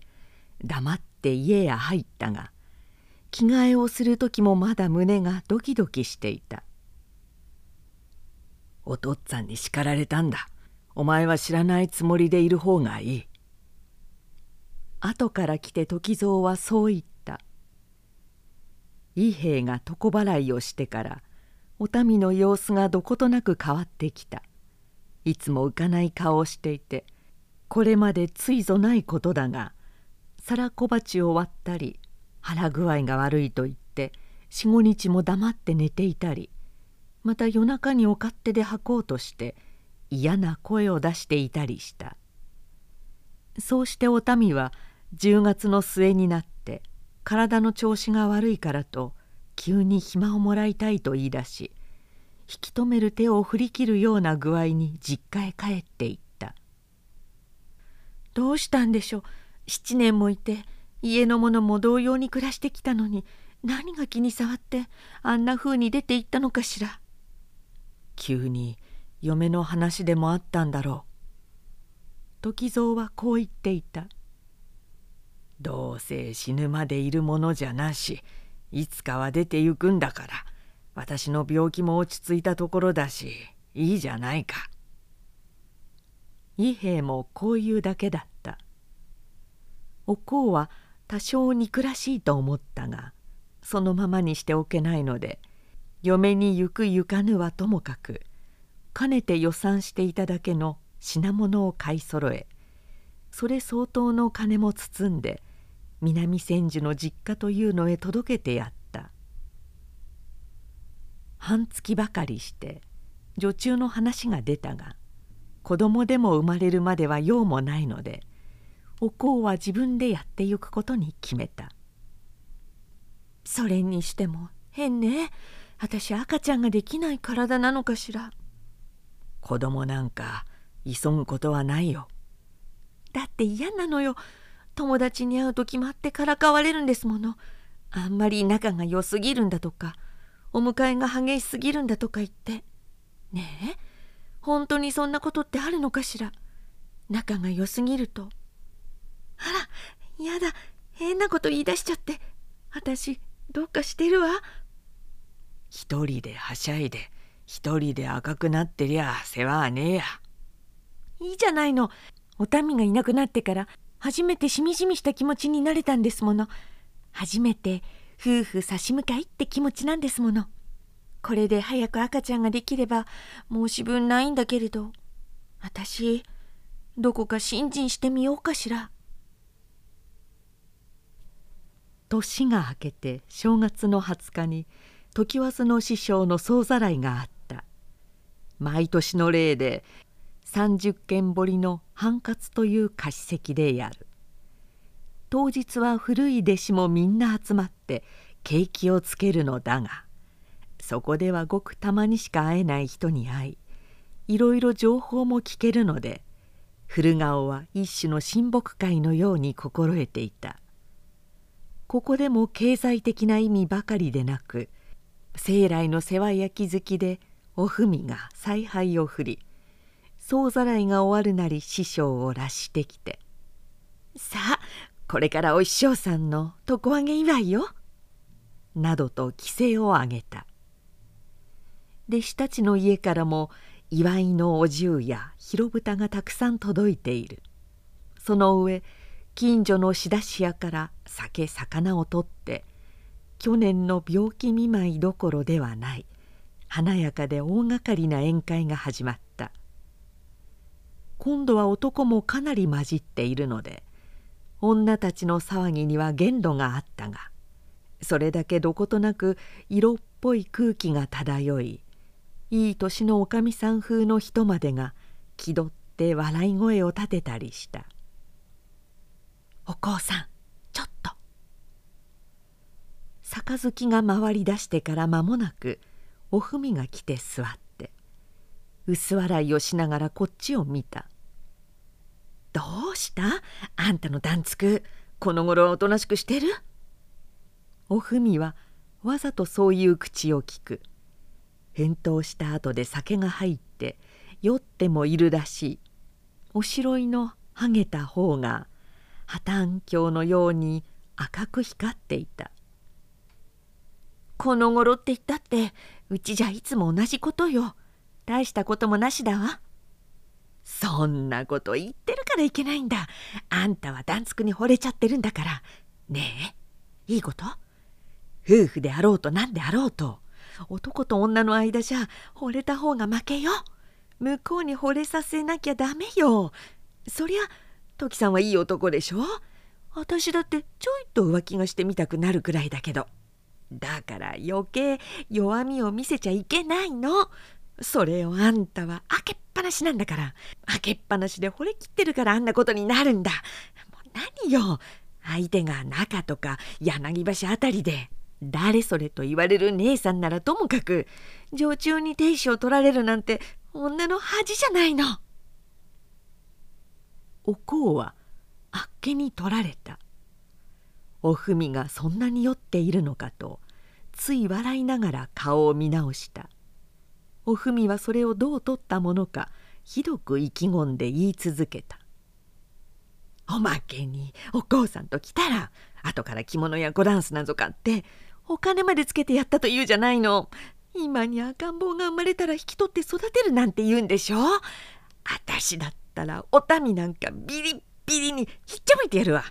黙って家へ入ったが着替えをする時もまだ胸がドキドキしていた「お父っつぁんに叱られたんだ。お前は知らないつもりでいる方がいい」後から来て時蔵はそう言った。伊兵衛が床払いをしてからお民の様子がどことなく変わってきた。いつも浮かない顔をしていてこれまでついぞないことだが皿小鉢を割ったり腹具合が悪いと言って45日も黙って寝ていたりまた夜中にお勝手で吐こうとして嫌な声を出していたりした。そうしてお民は10月の末になって体の調子が悪いからと急に暇をもらいたいと言い出し引き止める手を振り切るような具合に実家へ帰っていった「どうしたんでしょう？7年もいて家の者も同様に暮らしてきたのに何が気に障ってあんな風に出て行ったのかしら」急に嫁の話でもあったんだろう時蔵はこう言っていた「どうせ死ぬまでいるものじゃなしいつかは出て行くんだから私の病気も落ち着いたところだしいいじゃないか。伊兵衛もこう言うだけだった。おうは多少憎らしいと思ったがそのままにしておけないので嫁に行く行かぬはともかくかねて予算していただけの品物を買いそろえそれ相当の金も包んで南千住の実家というのへ届けてやった。半月ばかりして女中の話が出たが子供でも生まれるまでは用もないのでお香は自分でやってゆくことに決めたそれにしても変ね私赤ちゃんができない体なのかしら。子供なんか急ぐことはないよ。だって嫌なのよ。友達に会うと決まってからかわれるんですもの。あんまり仲が良すぎるんだとか。お迎えが激しすぎるんだとか言って。ねえ。本当にそんなことってあるのかしら。仲が良すぎると。あらやだ。変なこと言い出しちゃって。私どうかしてるわ一人ではしゃいで一人で赤くなってりゃ世話はねえや。いいじゃないの。お民がいなくなってから初めてしみじみした気持ちになれたんですもの。初めて夫婦差し向かいって気持ちなんですもの。これで早く赤ちゃんができれば申し分ないんだけれど私どこか信心してみようかしら。年が明けて正月の20日に常磐の師匠の総ざらいがあった。毎年の例で30件彫りの繁活という貸し席でやる。当日は古い弟子もみんな集まって景気をつけるのだがそこではごくたまにしか会えない人に会いいろいろ情報も聞けるので古顔は一種の親睦会のように心得ていた。ここでも経済的な意味ばかりでなく生来の世話焼き好きでおふみが采配を振り総ざらいが終わるなり師匠を拉してきて「さあこれからお師匠さんの床上げ祝いよ」などと規制を上げた。弟子たちの家からも祝いのお重や広蓋がたくさん届いている。その上近所の仕出し屋から酒魚を取って去年の病気見舞いどころではない。華やかで大掛かりな宴会が始まった。今度は男もかなり混じっているので女たちの騒ぎには限度があったがそれだけどことなく色っぽい空気が漂いいい年のおかみさん風の人までが気取って笑い声を立てたりした「おこうさんちょっと」杯が回り出してから間もなくおふみが来て座って薄笑いをしながらこっちを見た「どうした？あんたの段つくこの頃おとなしくしてる?」おふみはわざとそういう口を聞く。返答した後で酒が入って酔ってもいるらしい。おしろいのはげた方が破綻鏡のように赤く光っていた。この頃って言ったってうちじゃいつも同じことよ。大したこともなしだわ。そんなこと言ってるからいけないんだ。あんたはダンツクに惚れちゃってるんだから。ねえいいこと？夫婦であろうと何であろうと。男と女の間じゃ惚れた方が負けよ。向こうに惚れさせなきゃダメよ。そりゃトキさんはいい男でしょ？私だってちょいと浮気がしてみたくなるくらいだけど。だから余計弱みを見せちゃいけないの。それをあんたは開けっぱなしなんだから。開けっぱなしで惚れきってるからあんなことになるんだ。もう何よ。相手が中とか柳橋あたりで誰それと言われる姉さんならともかく常駐に亭主を取られるなんて女の恥じゃないの。おこうはあっけに取られた。おふみがそんなに酔っているのかとつい笑いながら顔を見直した。おふみはそれをどう取ったものかひどく意気込んで言い続けた「おまけにお父さんと来たら後から着物やゴダンスなぞ買ってお金までつけてやったと言うじゃないの。今に赤ん坊が生まれたら引き取って育てるなんて言うんでしょ。私だったらお民なんかビリッビリにひっちゃめてやるわ。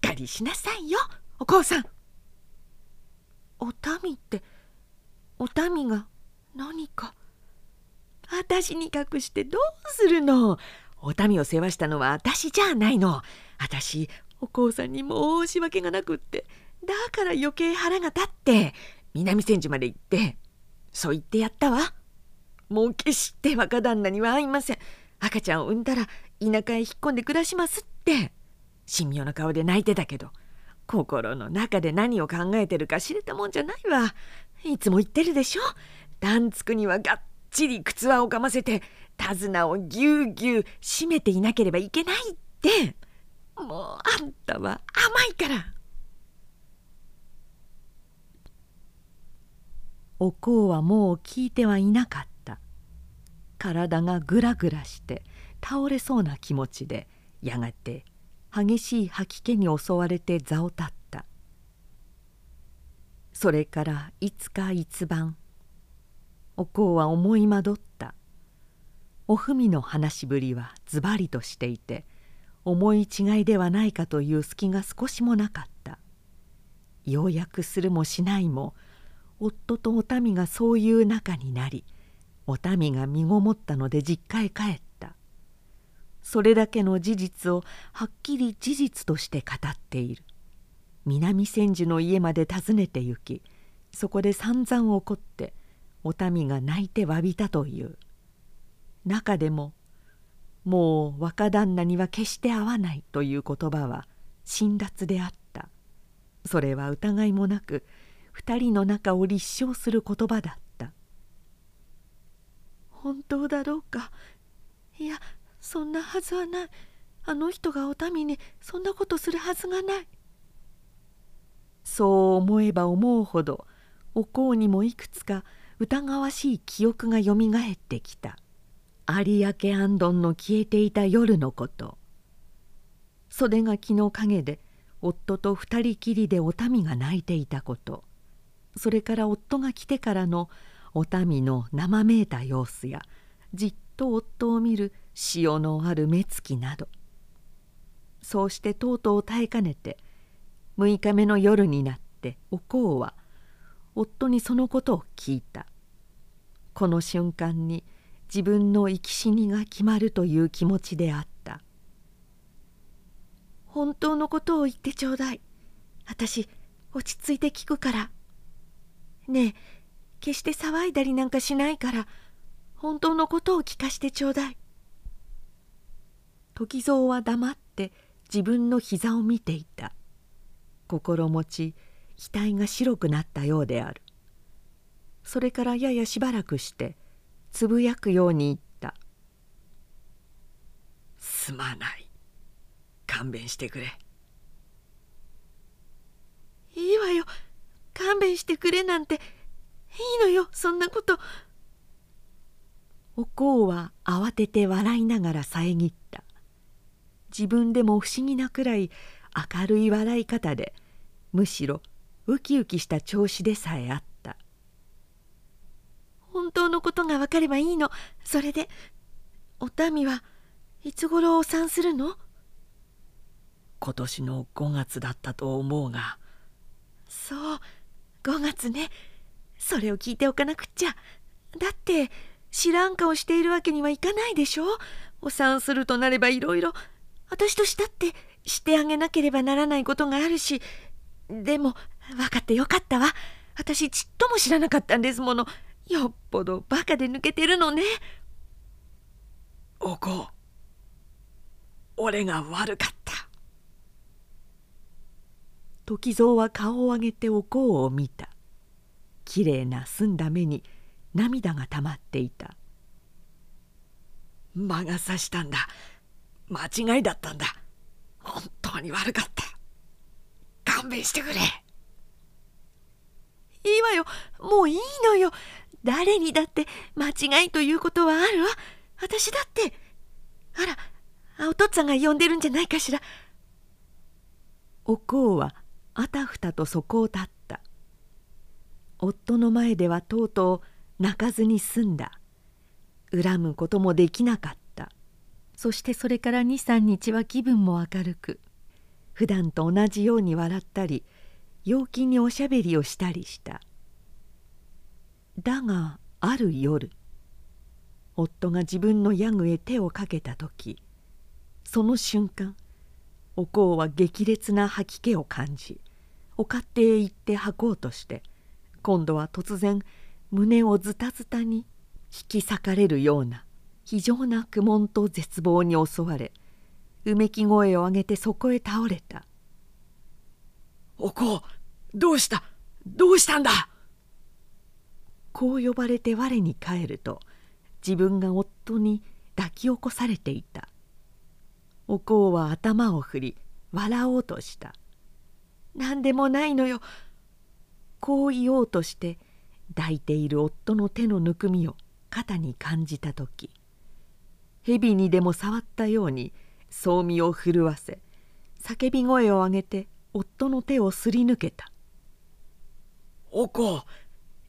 かりしなさいよお母さん。お民ってお民が何か私に隠してどうするの？お民を世話したのは私じゃないの。私お母さんに申し訳がなくってだから余計腹が立って南千住まで行ってそう言ってやったわ。もう決して若旦那には会いません。赤ちゃんを産んだら田舎へ引っ込んで暮らしますって。神妙な顔で泣いてたけど心の中で何を考えてるか知れたもんじゃないわ。いつも言ってるでしょ？段つくにはがっちり靴輪をかませて手綱をぎゅうぎゅう締めていなければいけないって。もうあんたは甘いから。おこうはもう聞いてはいなかった。体がぐらぐらして倒れそうな気持ちでやがて激しい吐き気に襲われて座を立った。それからいつか一晩おこうは思い惑った。おふみの話しぶりはズバリとしていて思い違いではないかという隙が少しもなかった。要約するもしないも夫とお民がそういう仲になりお民が身ごもったので実家へ帰った。それだけの事実をはっきり事実として語っている。南千住の家まで訪ねて行きそこで散々怒ってお民が泣いて詫びたという。中でも「もう若旦那には決して会わない」という言葉は辛辣であった。それは疑いもなく二人の仲を立証する言葉だった「本当だろうか？いやそんなはずはない。あの人がお民にそんなことするはずがない。そう思えば思うほどお香にもいくつか疑わしい記憶がよみがえってきた。有明安どんの消えていた夜のこと。袖垣の陰で夫と二人きりでお民が泣いていたこと。それから夫が来てからのお民の生めいた様子やじっと夫を見る潮のある目つきなど。そうしてとうとう耐えかねて6日目の夜になっておこうは夫にそのことを聞いた。この瞬間に自分の生き死にが決まるという気持ちであった「本当のことを言ってちょうだい。私落ち着いて聞くから。ねえ決して騒いだりなんかしないから本当のことを聞かしてちょうだい。時蔵は黙って自分の膝を見ていた。心持ち額が白くなったようである。それからややしばらくしてつぶやくように言った「すまない。勘弁してくれ」いいわよ。勘弁してくれなんて。いいのよそんなこと。おこうは慌てて笑いながら遮った自分でも不思議なくらい明るい笑い方でむしろウキウキした調子でさえあった。本当のことが分かればいいの。それでお民はいつ頃お産するの？今年の5月だったと思うが。そう5月ね。それを聞いておかなくっちゃ。だって知らん顔しているわけにはいかないでしょ？お産するとなればいろいろ私としたってしてあげなければならないことがあるしでも分かってよかったわ。私ちっとも知らなかったんですもの。よっぽどバカで抜けてるのね。おこ俺が悪かった。時蔵は顔を上げておこうを見た。きれいな澄んだ目に涙がたまっていた。魔が差したんだ間違いだったんだ。本当に悪かった。勘弁してくれ。いいわよ。もういいのよ。誰にだって間違いということはあるわ。私だって。あらお父っつぁんが呼んでるんじゃないかしら。おこうはあたふたとそこを立った。夫の前ではとうとう泣かずに済んだ。恨むこともできなかったそしてそれから23日は気分も明るく普段と同じように笑ったり陽気におしゃべりをしたりした。だがある夜夫が自分のヤグへ手をかけた時その瞬間おこうは激烈な吐き気を感じお勝手へ行って吐こうとして今度は突然胸をズタズタに引き裂かれるような非常な苦悶と絶望に襲われうめき声を上げてそこへ倒れた「おこうどうしたどうしたんだ!」こう呼ばれて我に返ると自分が夫に抱き起こされていた。おこうは頭を振り笑おうとした「何でもないのよ」こう言おうとして抱いている夫の手のぬくみを肩に感じた時蛇にでも触ったようにそう身を震わせ叫び声を上げて夫の手をすり抜けた「おこ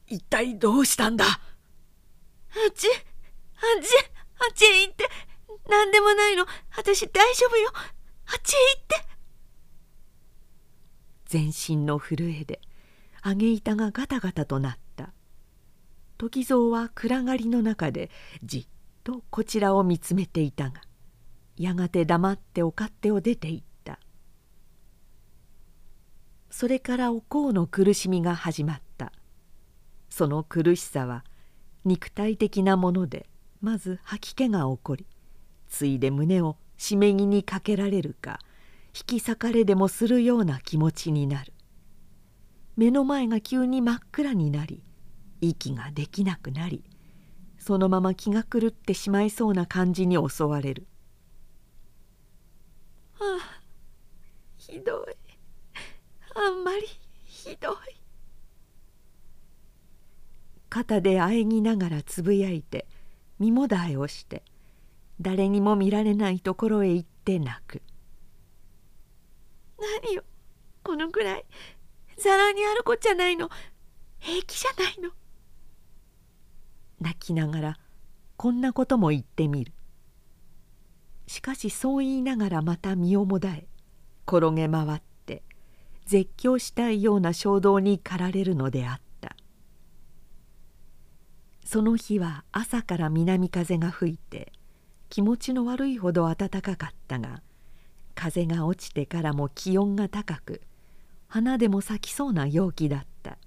一体どうしたんだ?」あっちあっちあっちへ行って何でもないの私大丈夫よあっちへ行って。全身の震えで揚げ板がガタガタとなった。時蔵は暗がりの中でじっとこちらを見つめていたがやがて黙ってお勝手を出て行った。それからおこうの苦しみが始まった。その苦しさは肉体的なものでまず吐き気が起こりついで胸を締め木にかけられるか引き裂かれでもするような気持ちになる。目の前が急に真っ暗になり息ができなくなりそのまま気が狂ってしまいそうな感じに襲われる。ああひどい。あんまりひどい。肩であえぎながらつぶやいて身もだえをして誰にも見られないところへ行って泣く。何よこのくらい。ざらにあるこっちゃないの。平気じゃないの泣きながらこんなことも言ってみる。しかしそう言いながらまた身をもだえ転げ回って絶叫したいような衝動に駆られるのであった。その日は朝から南風が吹いて気持ちの悪いほど暖かかったが風が落ちてからも気温が高く花でも咲きそうな陽気だった。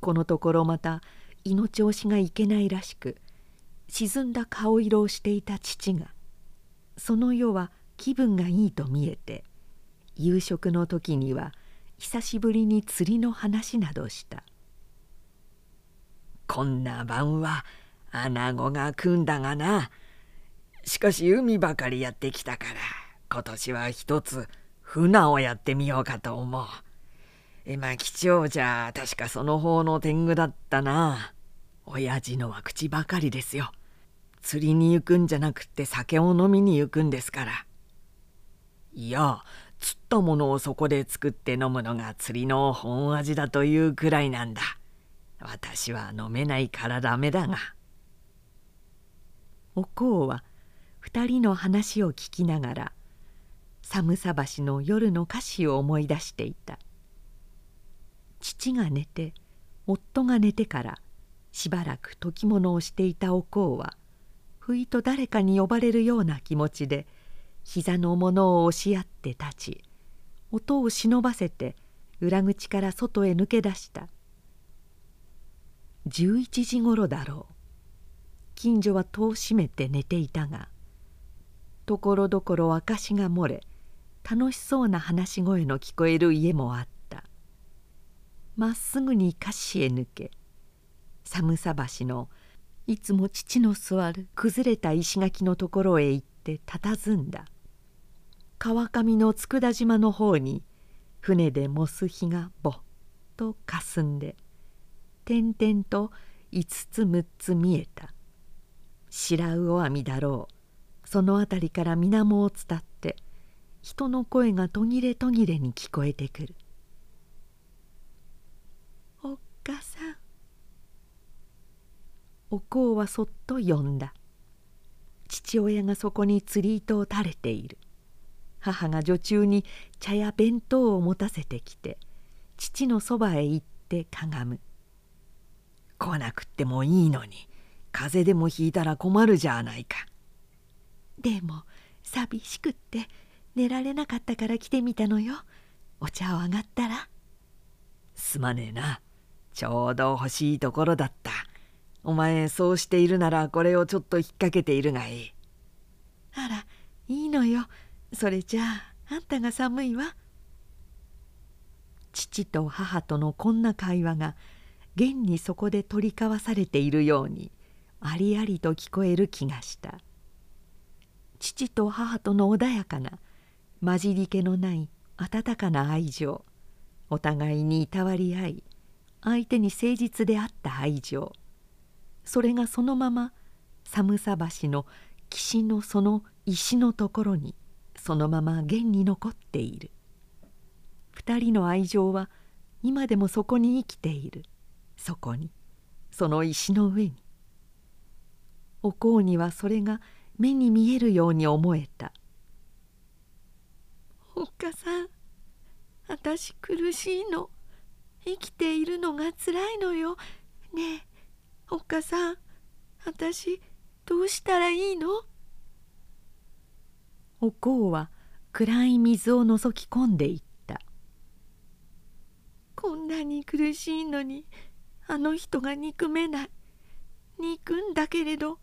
このところまた胃の調子がいけないらしく沈んだ顔色をしていた父がその夜は気分がいいと見えて夕食の時には久しぶりに釣りの話などした「こんな晩は穴子が食うんだがなしかし海ばかりやってきたから今年は一つ船をやってみようかと思う。えまあ貴重じゃ確かその方の天狗だったな。親父のは口ばかりですよ。釣りに行くんじゃなくって酒を飲みに行くんですから。いや釣ったものをそこで作って飲むのが釣りの本味だというくらいなんだ。私は飲めないからダメだが。おこうは二人の話を聞きながら寒さ橋の夜の歌詞を思い出していた父が寝て夫が寝てからしばらく時物をしていたおこうはふいと誰かに呼ばれるような気持ちで膝のものを押し合って立ち音を忍ばせて裏口から外へ抜け出した。11時ごろだろう。近所は戸を閉めて寝ていたがところどころ証が漏れ楽しそうな話し声の聞こえる家もあった。まっすぐに菓子へ抜け。寒さ橋のいつも父の座る崩れた石垣のところへ行って佇んだ。川上の佃島の方に船でモス日がぼっとかすんで点々と五つ六つ見えた。白魚網だろう。その辺りから水面を伝って人の声が途切れ途切れに聞こえてくる「おっかさん」おこうはそっと呼んだ。父親がそこに釣り糸を垂れている。母が女中に茶や弁当を持たせてきて父のそばへ行ってかがむ「来なくってもいいのに風邪でもひいたら困るじゃないか」でも寂しくって寝られなかったから来てみたのよ。お茶をあがったら。すまねえなちょうど欲しいところだった。お前そうしているならこれをちょっと引っ掛けているがいい。あらいいのよ。それじゃああんたが寒いわ。父と母とのこんな会話が現にそこで取り交わされているようにありありと聞こえる気がした。父と母との穏やかな混じり気のない温かな愛情お互いにいたわり合い相手に誠実であった愛情。それがそのまま寒さ橋の岸のその石のところにそのまま現に残っている。二人の愛情は今でもそこに生きている。そこに。その石の上に。おうにはそれが目に見えるように思えた。おっかさん私苦しいの。生きているのがつらいのよ。ねえおっかさん私どうしたらいいの？おこうは暗い水を覗き込んでいった。こんなに苦しいのにあの人が憎めない。憎んだけれど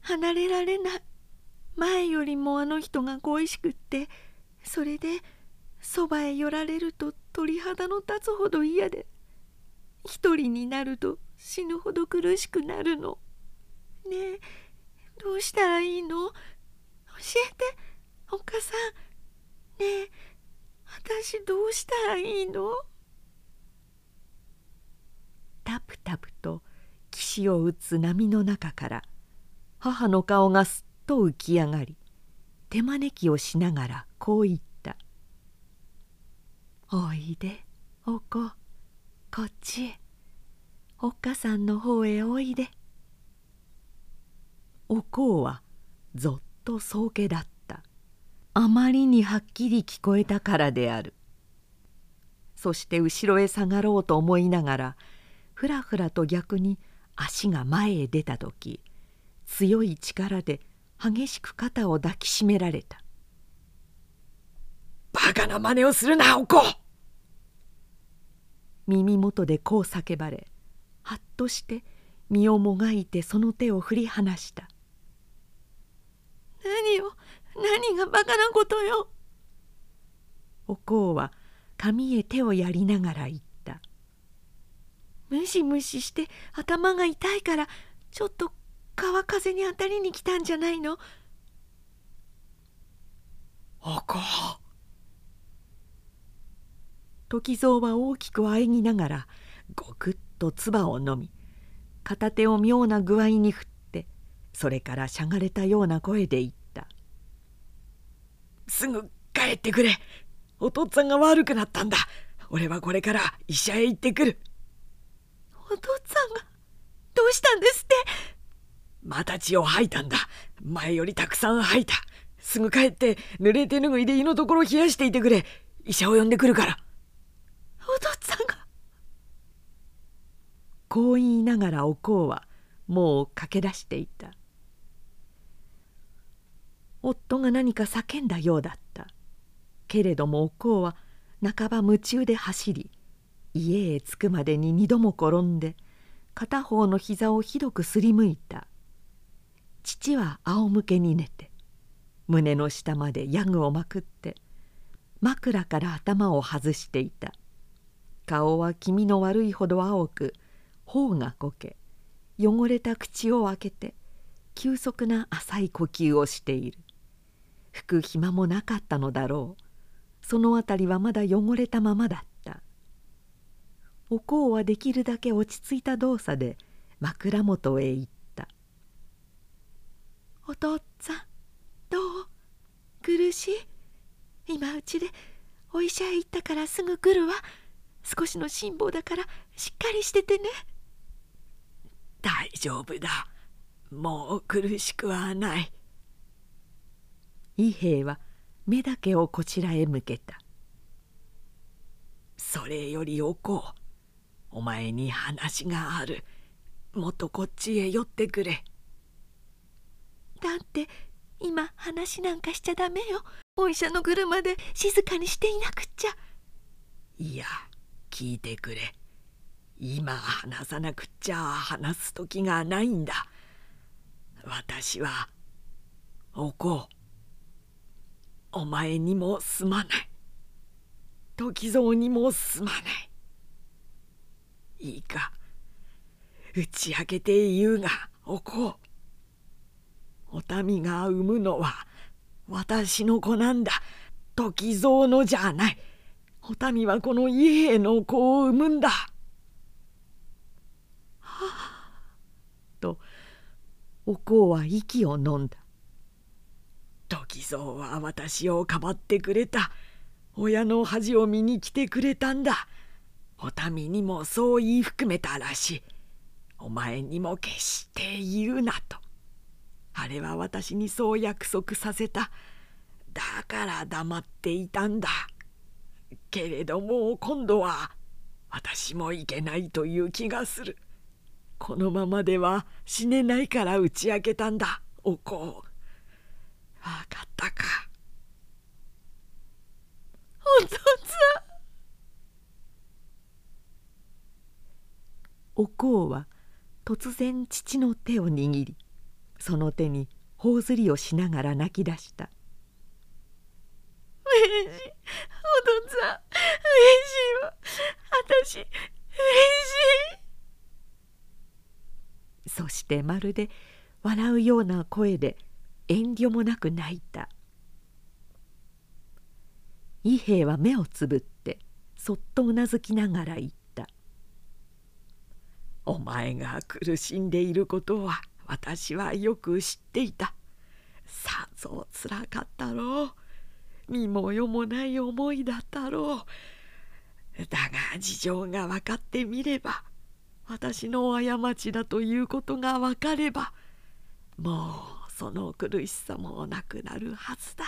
離れられない。前よりもあの人が恋しくってそれでそばへ寄られると鳥肌の立つほど嫌で一人になると死ぬほど苦しくなるの。ねえどうしたらいいの？教えておっかさん。ねえ私どうしたらいいの？タプタプと岸を打つ波の中から母の顔がすっと浮き上がり手招きをしながらこう言った「おいでおここっちへ。おっかさんの方へおいで」おこうはぞっと宗家だった。あまりにはっきり聞こえたからである。そして後ろへ下がろうと思いながらふらふらと逆に足が前へ出た時強い力で激しく肩を抱きしめられた。バカな真似をするなおこ耳元でこう叫ばれはっとして身をもがいてその手を振り離した「何よ何がバカなことよ」おこうは髪へ手をやりながら言った「ムシムシして頭が痛いからちょっと川風に当たりに来たんじゃないの?」おこ時蔵は大きくあえぎながらごくっと唾を飲み片手を妙な具合に振ってそれからしゃがれたような声で言った「すぐ帰ってくれ。お父っつぁんが悪くなったんだ。俺はこれから医者へ行ってくる」お父っつぁんがどうしたんですって？また血を吐いたんだ。前よりたくさん吐いた。すぐ帰って濡れ手ぬぐいで胃のところを冷やしていてくれ。医者を呼んでくるからお父っつぁんが。こう言いながらおこうはもう駆け出していた。夫が何か叫んだようだった。けれどもおこうは半ば夢中で走り家へ着くまでに二度も転んで片方の膝をひどくすりむいた。父は仰向けに寝て胸の下までヤグをまくって枕から頭を外していた。顔は気味の悪いほど青く頬がこけ汚れた口を開けて急速な浅い呼吸をしている。吹く暇もなかったのだろう。その辺りはまだ汚れたままだった。おこうはできるだけ落ち着いた動作で枕元へ行った「お父っつぁんどう？苦しい？今うちでお医者へ行ったからすぐ来るわ。少しの辛抱だからしっかりしててね。大丈夫だ。もう苦しくはない。伊兵衛は目だけをこちらへ向けた。それよりおこう。お前に話がある。もっとこっちへ寄ってくれ。だって今話なんかしちゃダメよ。お医者の車で静かにしていなくっちゃ。いや聞いてくれ。今話さなくっちゃ話す時がないんだ。私はおこう。お前にもすまない。時蔵にもすまない。いいか。打ち明けて言うがおこう。お民が産むのは私の子なんだ。時蔵のじゃない。お民はこの伊兵の子を産むんだ。はあ、とおこうは息を飲んだ。時蔵は私をかばってくれた。親の恥を見に来てくれたんだ。お民にもそう言い含めたらしい。お前にも決して言うなと。あれは私にそう約束させた。だから黙っていたんだ。けれども今度は私もいけないという気がする。このままでは死ねないから打ち明けたんだおこう。分かったか。お父さんおこうは突然父の手を握りその手に頬ずりをしながら泣き出した「うれしいお父さんうれしいわ私うれしい」そしてまるで笑うような声で遠慮もなく泣いた。伊兵衛は目をつぶってそっとうなずきながら言った「お前が苦しんでいることは私はよく知っていた。さぞつらかったろう。身も世もない思いだったろう。だが事情が分かってみれば私の過ちだということが分かればもうその苦しさもなくなるはずだ。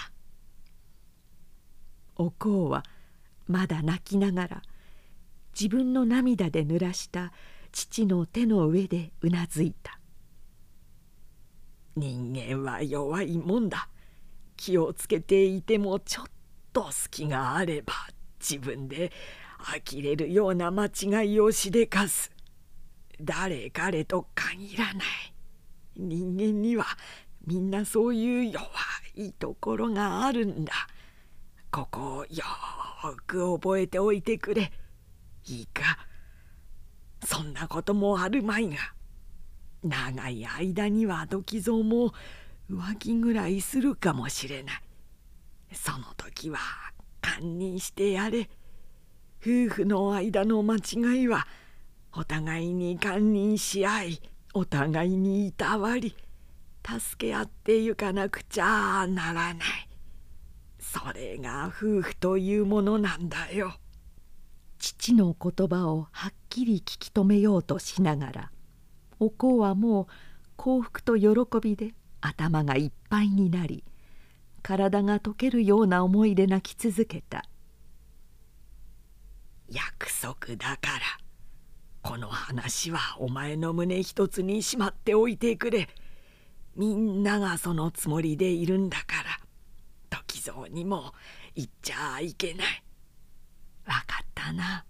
おこうはまだ泣きながら自分の涙で濡らした父の手の上でうなずいた。人間は弱いもんだ。気をつけていてもちょっと隙があれば自分で呆れるような間違いをしでかす。誰彼と限らない。人間にはみんなそういう弱いところがあるんだ。ここをよく覚えておいてくれ。いいか。そんなこともあるまいが。長い間には時蔵も浮気ぐらいするかもしれない。その時は堪忍してやれ。夫婦の間の間違いはお互いに堪忍し合いお互いにいたわり助け合ってゆかなくちゃならない。それが夫婦というものなんだよ。父の言葉をはっきり聞き止めようとしながらおこうはもう幸福と喜びで頭がいっぱいになり体が溶けるような思いで泣き続けた。約束だから。この話はお前の胸一つにしまっておいてくれ。みんながそのつもりでいるんだから。時蔵にも言っちゃいけない。分かったな。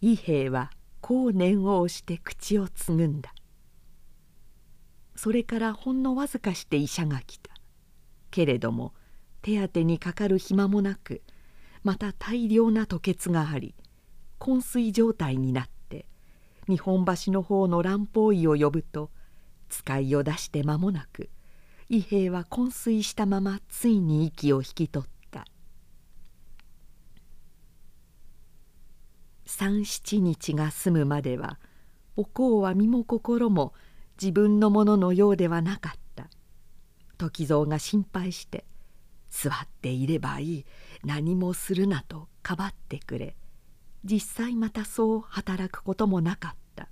伊兵衛はこう念を押して口をつぐんだ。それからほんのわずかして医者が来た。けれども手当てにかかる暇もなくまた大量な吐血があり昏睡状態になって日本橋の方の蘭方医を呼ぶと使いを出して間もなく伊兵衛は昏睡したままついに息を引き取った。三七日が済むまではおこうは身も心も自分のもののようではなかった。時蔵が心配して「座っていればいい。何もするな」とかばってくれ。実際またそう働くこともなかった。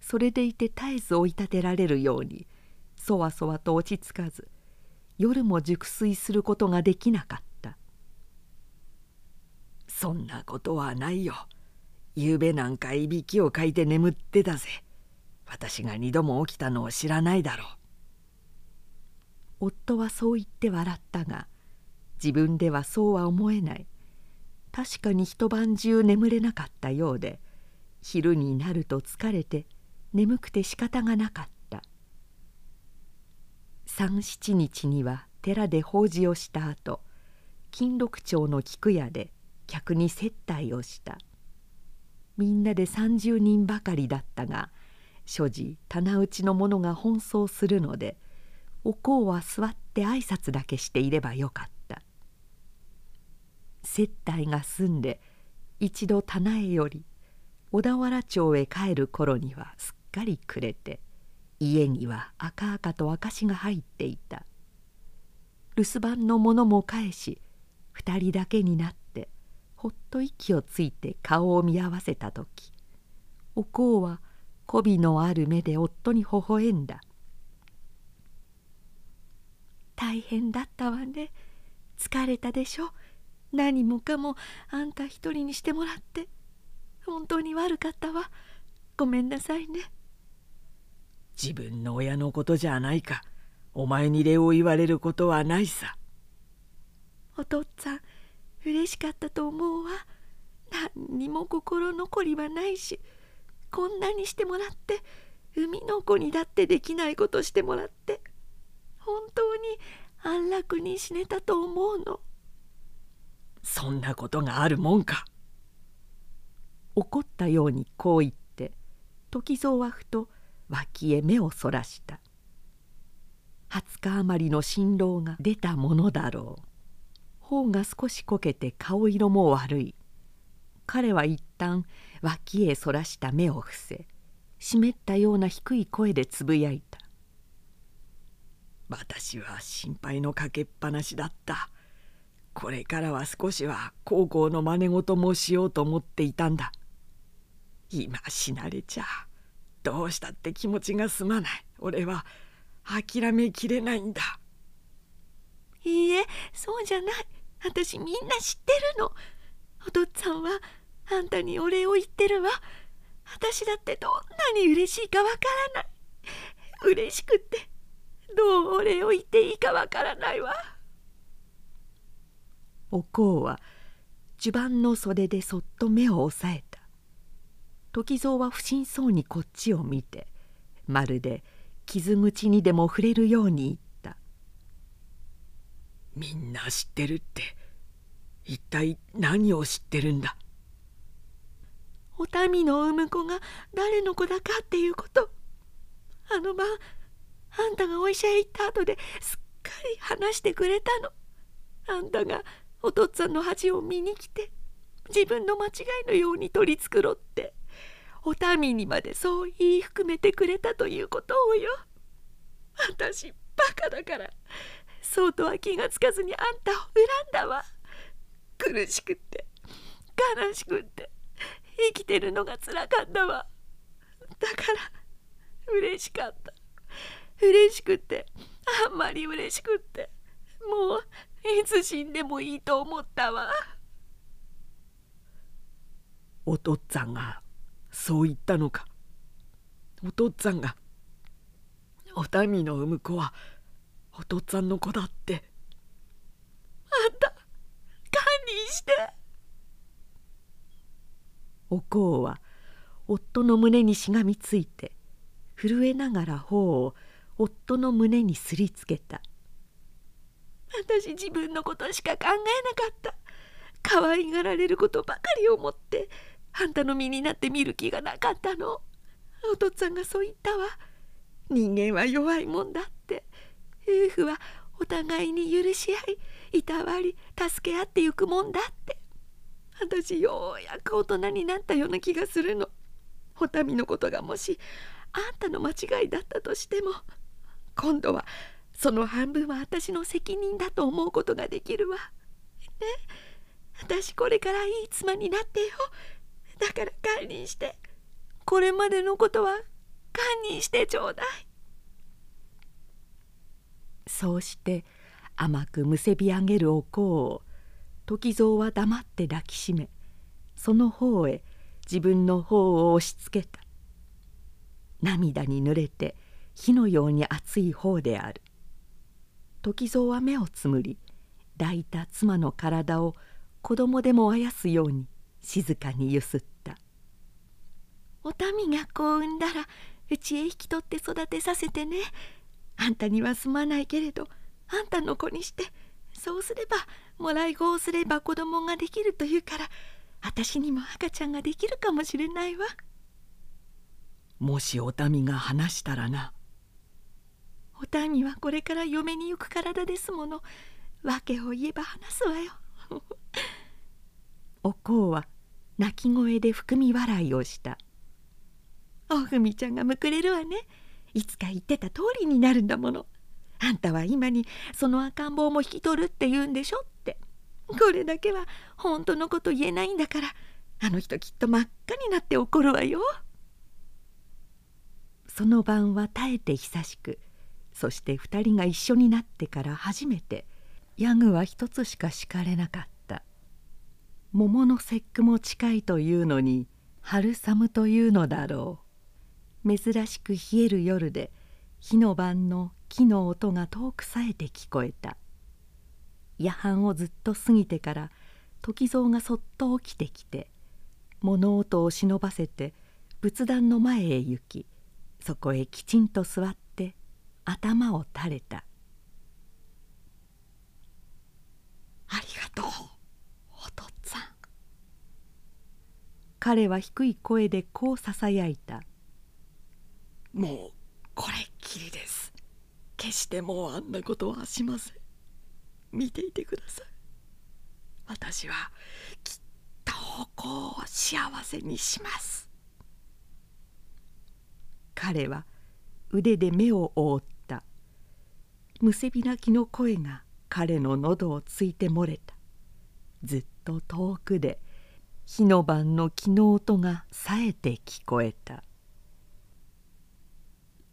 それでいて絶えず追い立てられるようにそわそわと落ち着かず夜も熟睡することができなかった。そんなことはないよ。ゆうべなんかいびきをかいて眠ってたぜ。私が二度も起きたのを知らないだろう。夫はそう言って笑ったが自分ではそうは思えない。確かに一晩中眠れなかったようで昼になると疲れて眠くて仕方がなかった。三七日には寺で法事をした後金六町の菊屋で客に接待をした。みんなで30人ばかりだったが所持棚打ちの者が奔走するのでおこうは座って挨拶だけしていればよかった。接待が済んで一度棚へより小田原町へ帰る頃にはすっかり暮れて家には赤々と証が入っていた。留守番の者も返し二人だけになってほっと息をついて顔を見合わせた時おこうは媚びのある目で夫に微笑んだ「大変だったわね。疲れたでしょ？何もかもあんた一人にしてもらって本当に悪かったわ。ごめんなさいね」自分の親のことじゃないか。お前に礼を言われることはないさ。お父っつぁん嬉しかったと思うわ。何にも心残りはないしこんなにしてもらって海の子にだってできないことしてもらって本当に安楽に死ねたと思うのそんなことがあるもんか。怒ったようにこう言って時蔵はふと脇へ目をそらした。20日余りの辛労が出たものだろう。頬が少しこけて顔色も悪い。彼は一旦脇へそらした目を伏せ湿ったような低い声でつぶやいた「私は心配のかけっぱなしだった。これからは少しは高校の真似事もしようと思っていたんだ。今死なれちゃどうしたって気持ちが済まない。俺は諦めきれないんだ。いいえそうじゃない。私みんな知ってるの。お父っつぁんはあんたにお礼を言ってるわ。私だってどんなに嬉しいかわからない。嬉しくってどうお礼を言っていいかわからないわ。おこうは襦袢の袖でそっと目を押さえた。時蔵は不審そうにこっちを見てまるで傷口にでも触れるように言った「みんな知ってるって。一体何を知ってるんだ?」お民の産む子が誰の子だかっていうこと。あの晩あんたがお医者へ行った後ですっかり話してくれたの。あんたがお父っつぁんの恥を見に来て自分の間違いのように取り繕ってお民にまでそう言い含めてくれたということをよ。私バカだからそうとは気がつかずにあんたを恨んだわ。苦しくって悲しくって生きてるのがつらかったわ。だから嬉しかった。嬉しくってあんまり嬉しくってもういつ死んでもいいと思ったわ。お父っつぁんがそう言ったのか。お父っつぁんがお民の産む子はお父っつぁんの子だって。あんた堪忍して。おこうは夫の胸にしがみついて震えながら頬を夫の胸にすりつけた。私自分のことしか考えなかった。可愛がられることばかり思ってあんたの身になって見る気がなかったの。お父っつぁんがそう言ったわ。人間は弱いもんだって。夫婦はお互いに許し合いいたわり助け合ってゆくもんだって。私ようやく大人になったような気がするの。お民のことがもしあんたの間違いだったとしても今度はその半分は私の責任だと思うことができるわ。ね私これからいい妻になってよ。だから堪忍してこれまでのことは堪忍してちょうだい。そうして甘くむせび上げるお香を時蔵は黙って抱きしめその方へ自分の方を押しつけた涙に濡れて火のように熱い方である時蔵は目をつむり抱いた妻の体を子供でもあやすように静かにゆすった「お民が子を産んだらうちへ引き取って育てさせてね。あんたにはすまないけれどあんたの子にしてそうすればもらい子をすれば子供ができるというから私にも赤ちゃんができるかもしれないわ」もしお民が話したらなお民はこれから嫁に行く体ですもの。訳を言えば話すわよ。おこうは泣き声で含み笑いをした。おふみちゃんがむくれるわね。いつか言ってた通りになるんだもの。あんたは今にその赤ん坊も引き取るって言うんでしょって。これだけは本当のこと言えないんだから。あの人きっと真っ赤になって怒るわよ。その晩は耐えて久しくそして2人が一緒になってから初めてヤグは一つしか敷かれなかった。桃の節句も近いというのに春寒というのだろう。珍しく冷える夜で火の晩の木の音が遠くさえて聞こえた。夜半をずっと過ぎてから時蔵がそっと起きてきて物音を忍ばせて仏壇の前へ行きそこへきちんと座って頭を垂れた「ありがとうお父っつぁん」彼は低い声でこうささやいた「もうこれっきりです。決してもうあんなことはしません。見ていてください。私はきっとお子を幸せにします」彼は腕で目を覆ったむせび泣きの声が彼の喉をついて漏れた。ずっと遠くで火の晩の木の音がさえて聞こえた。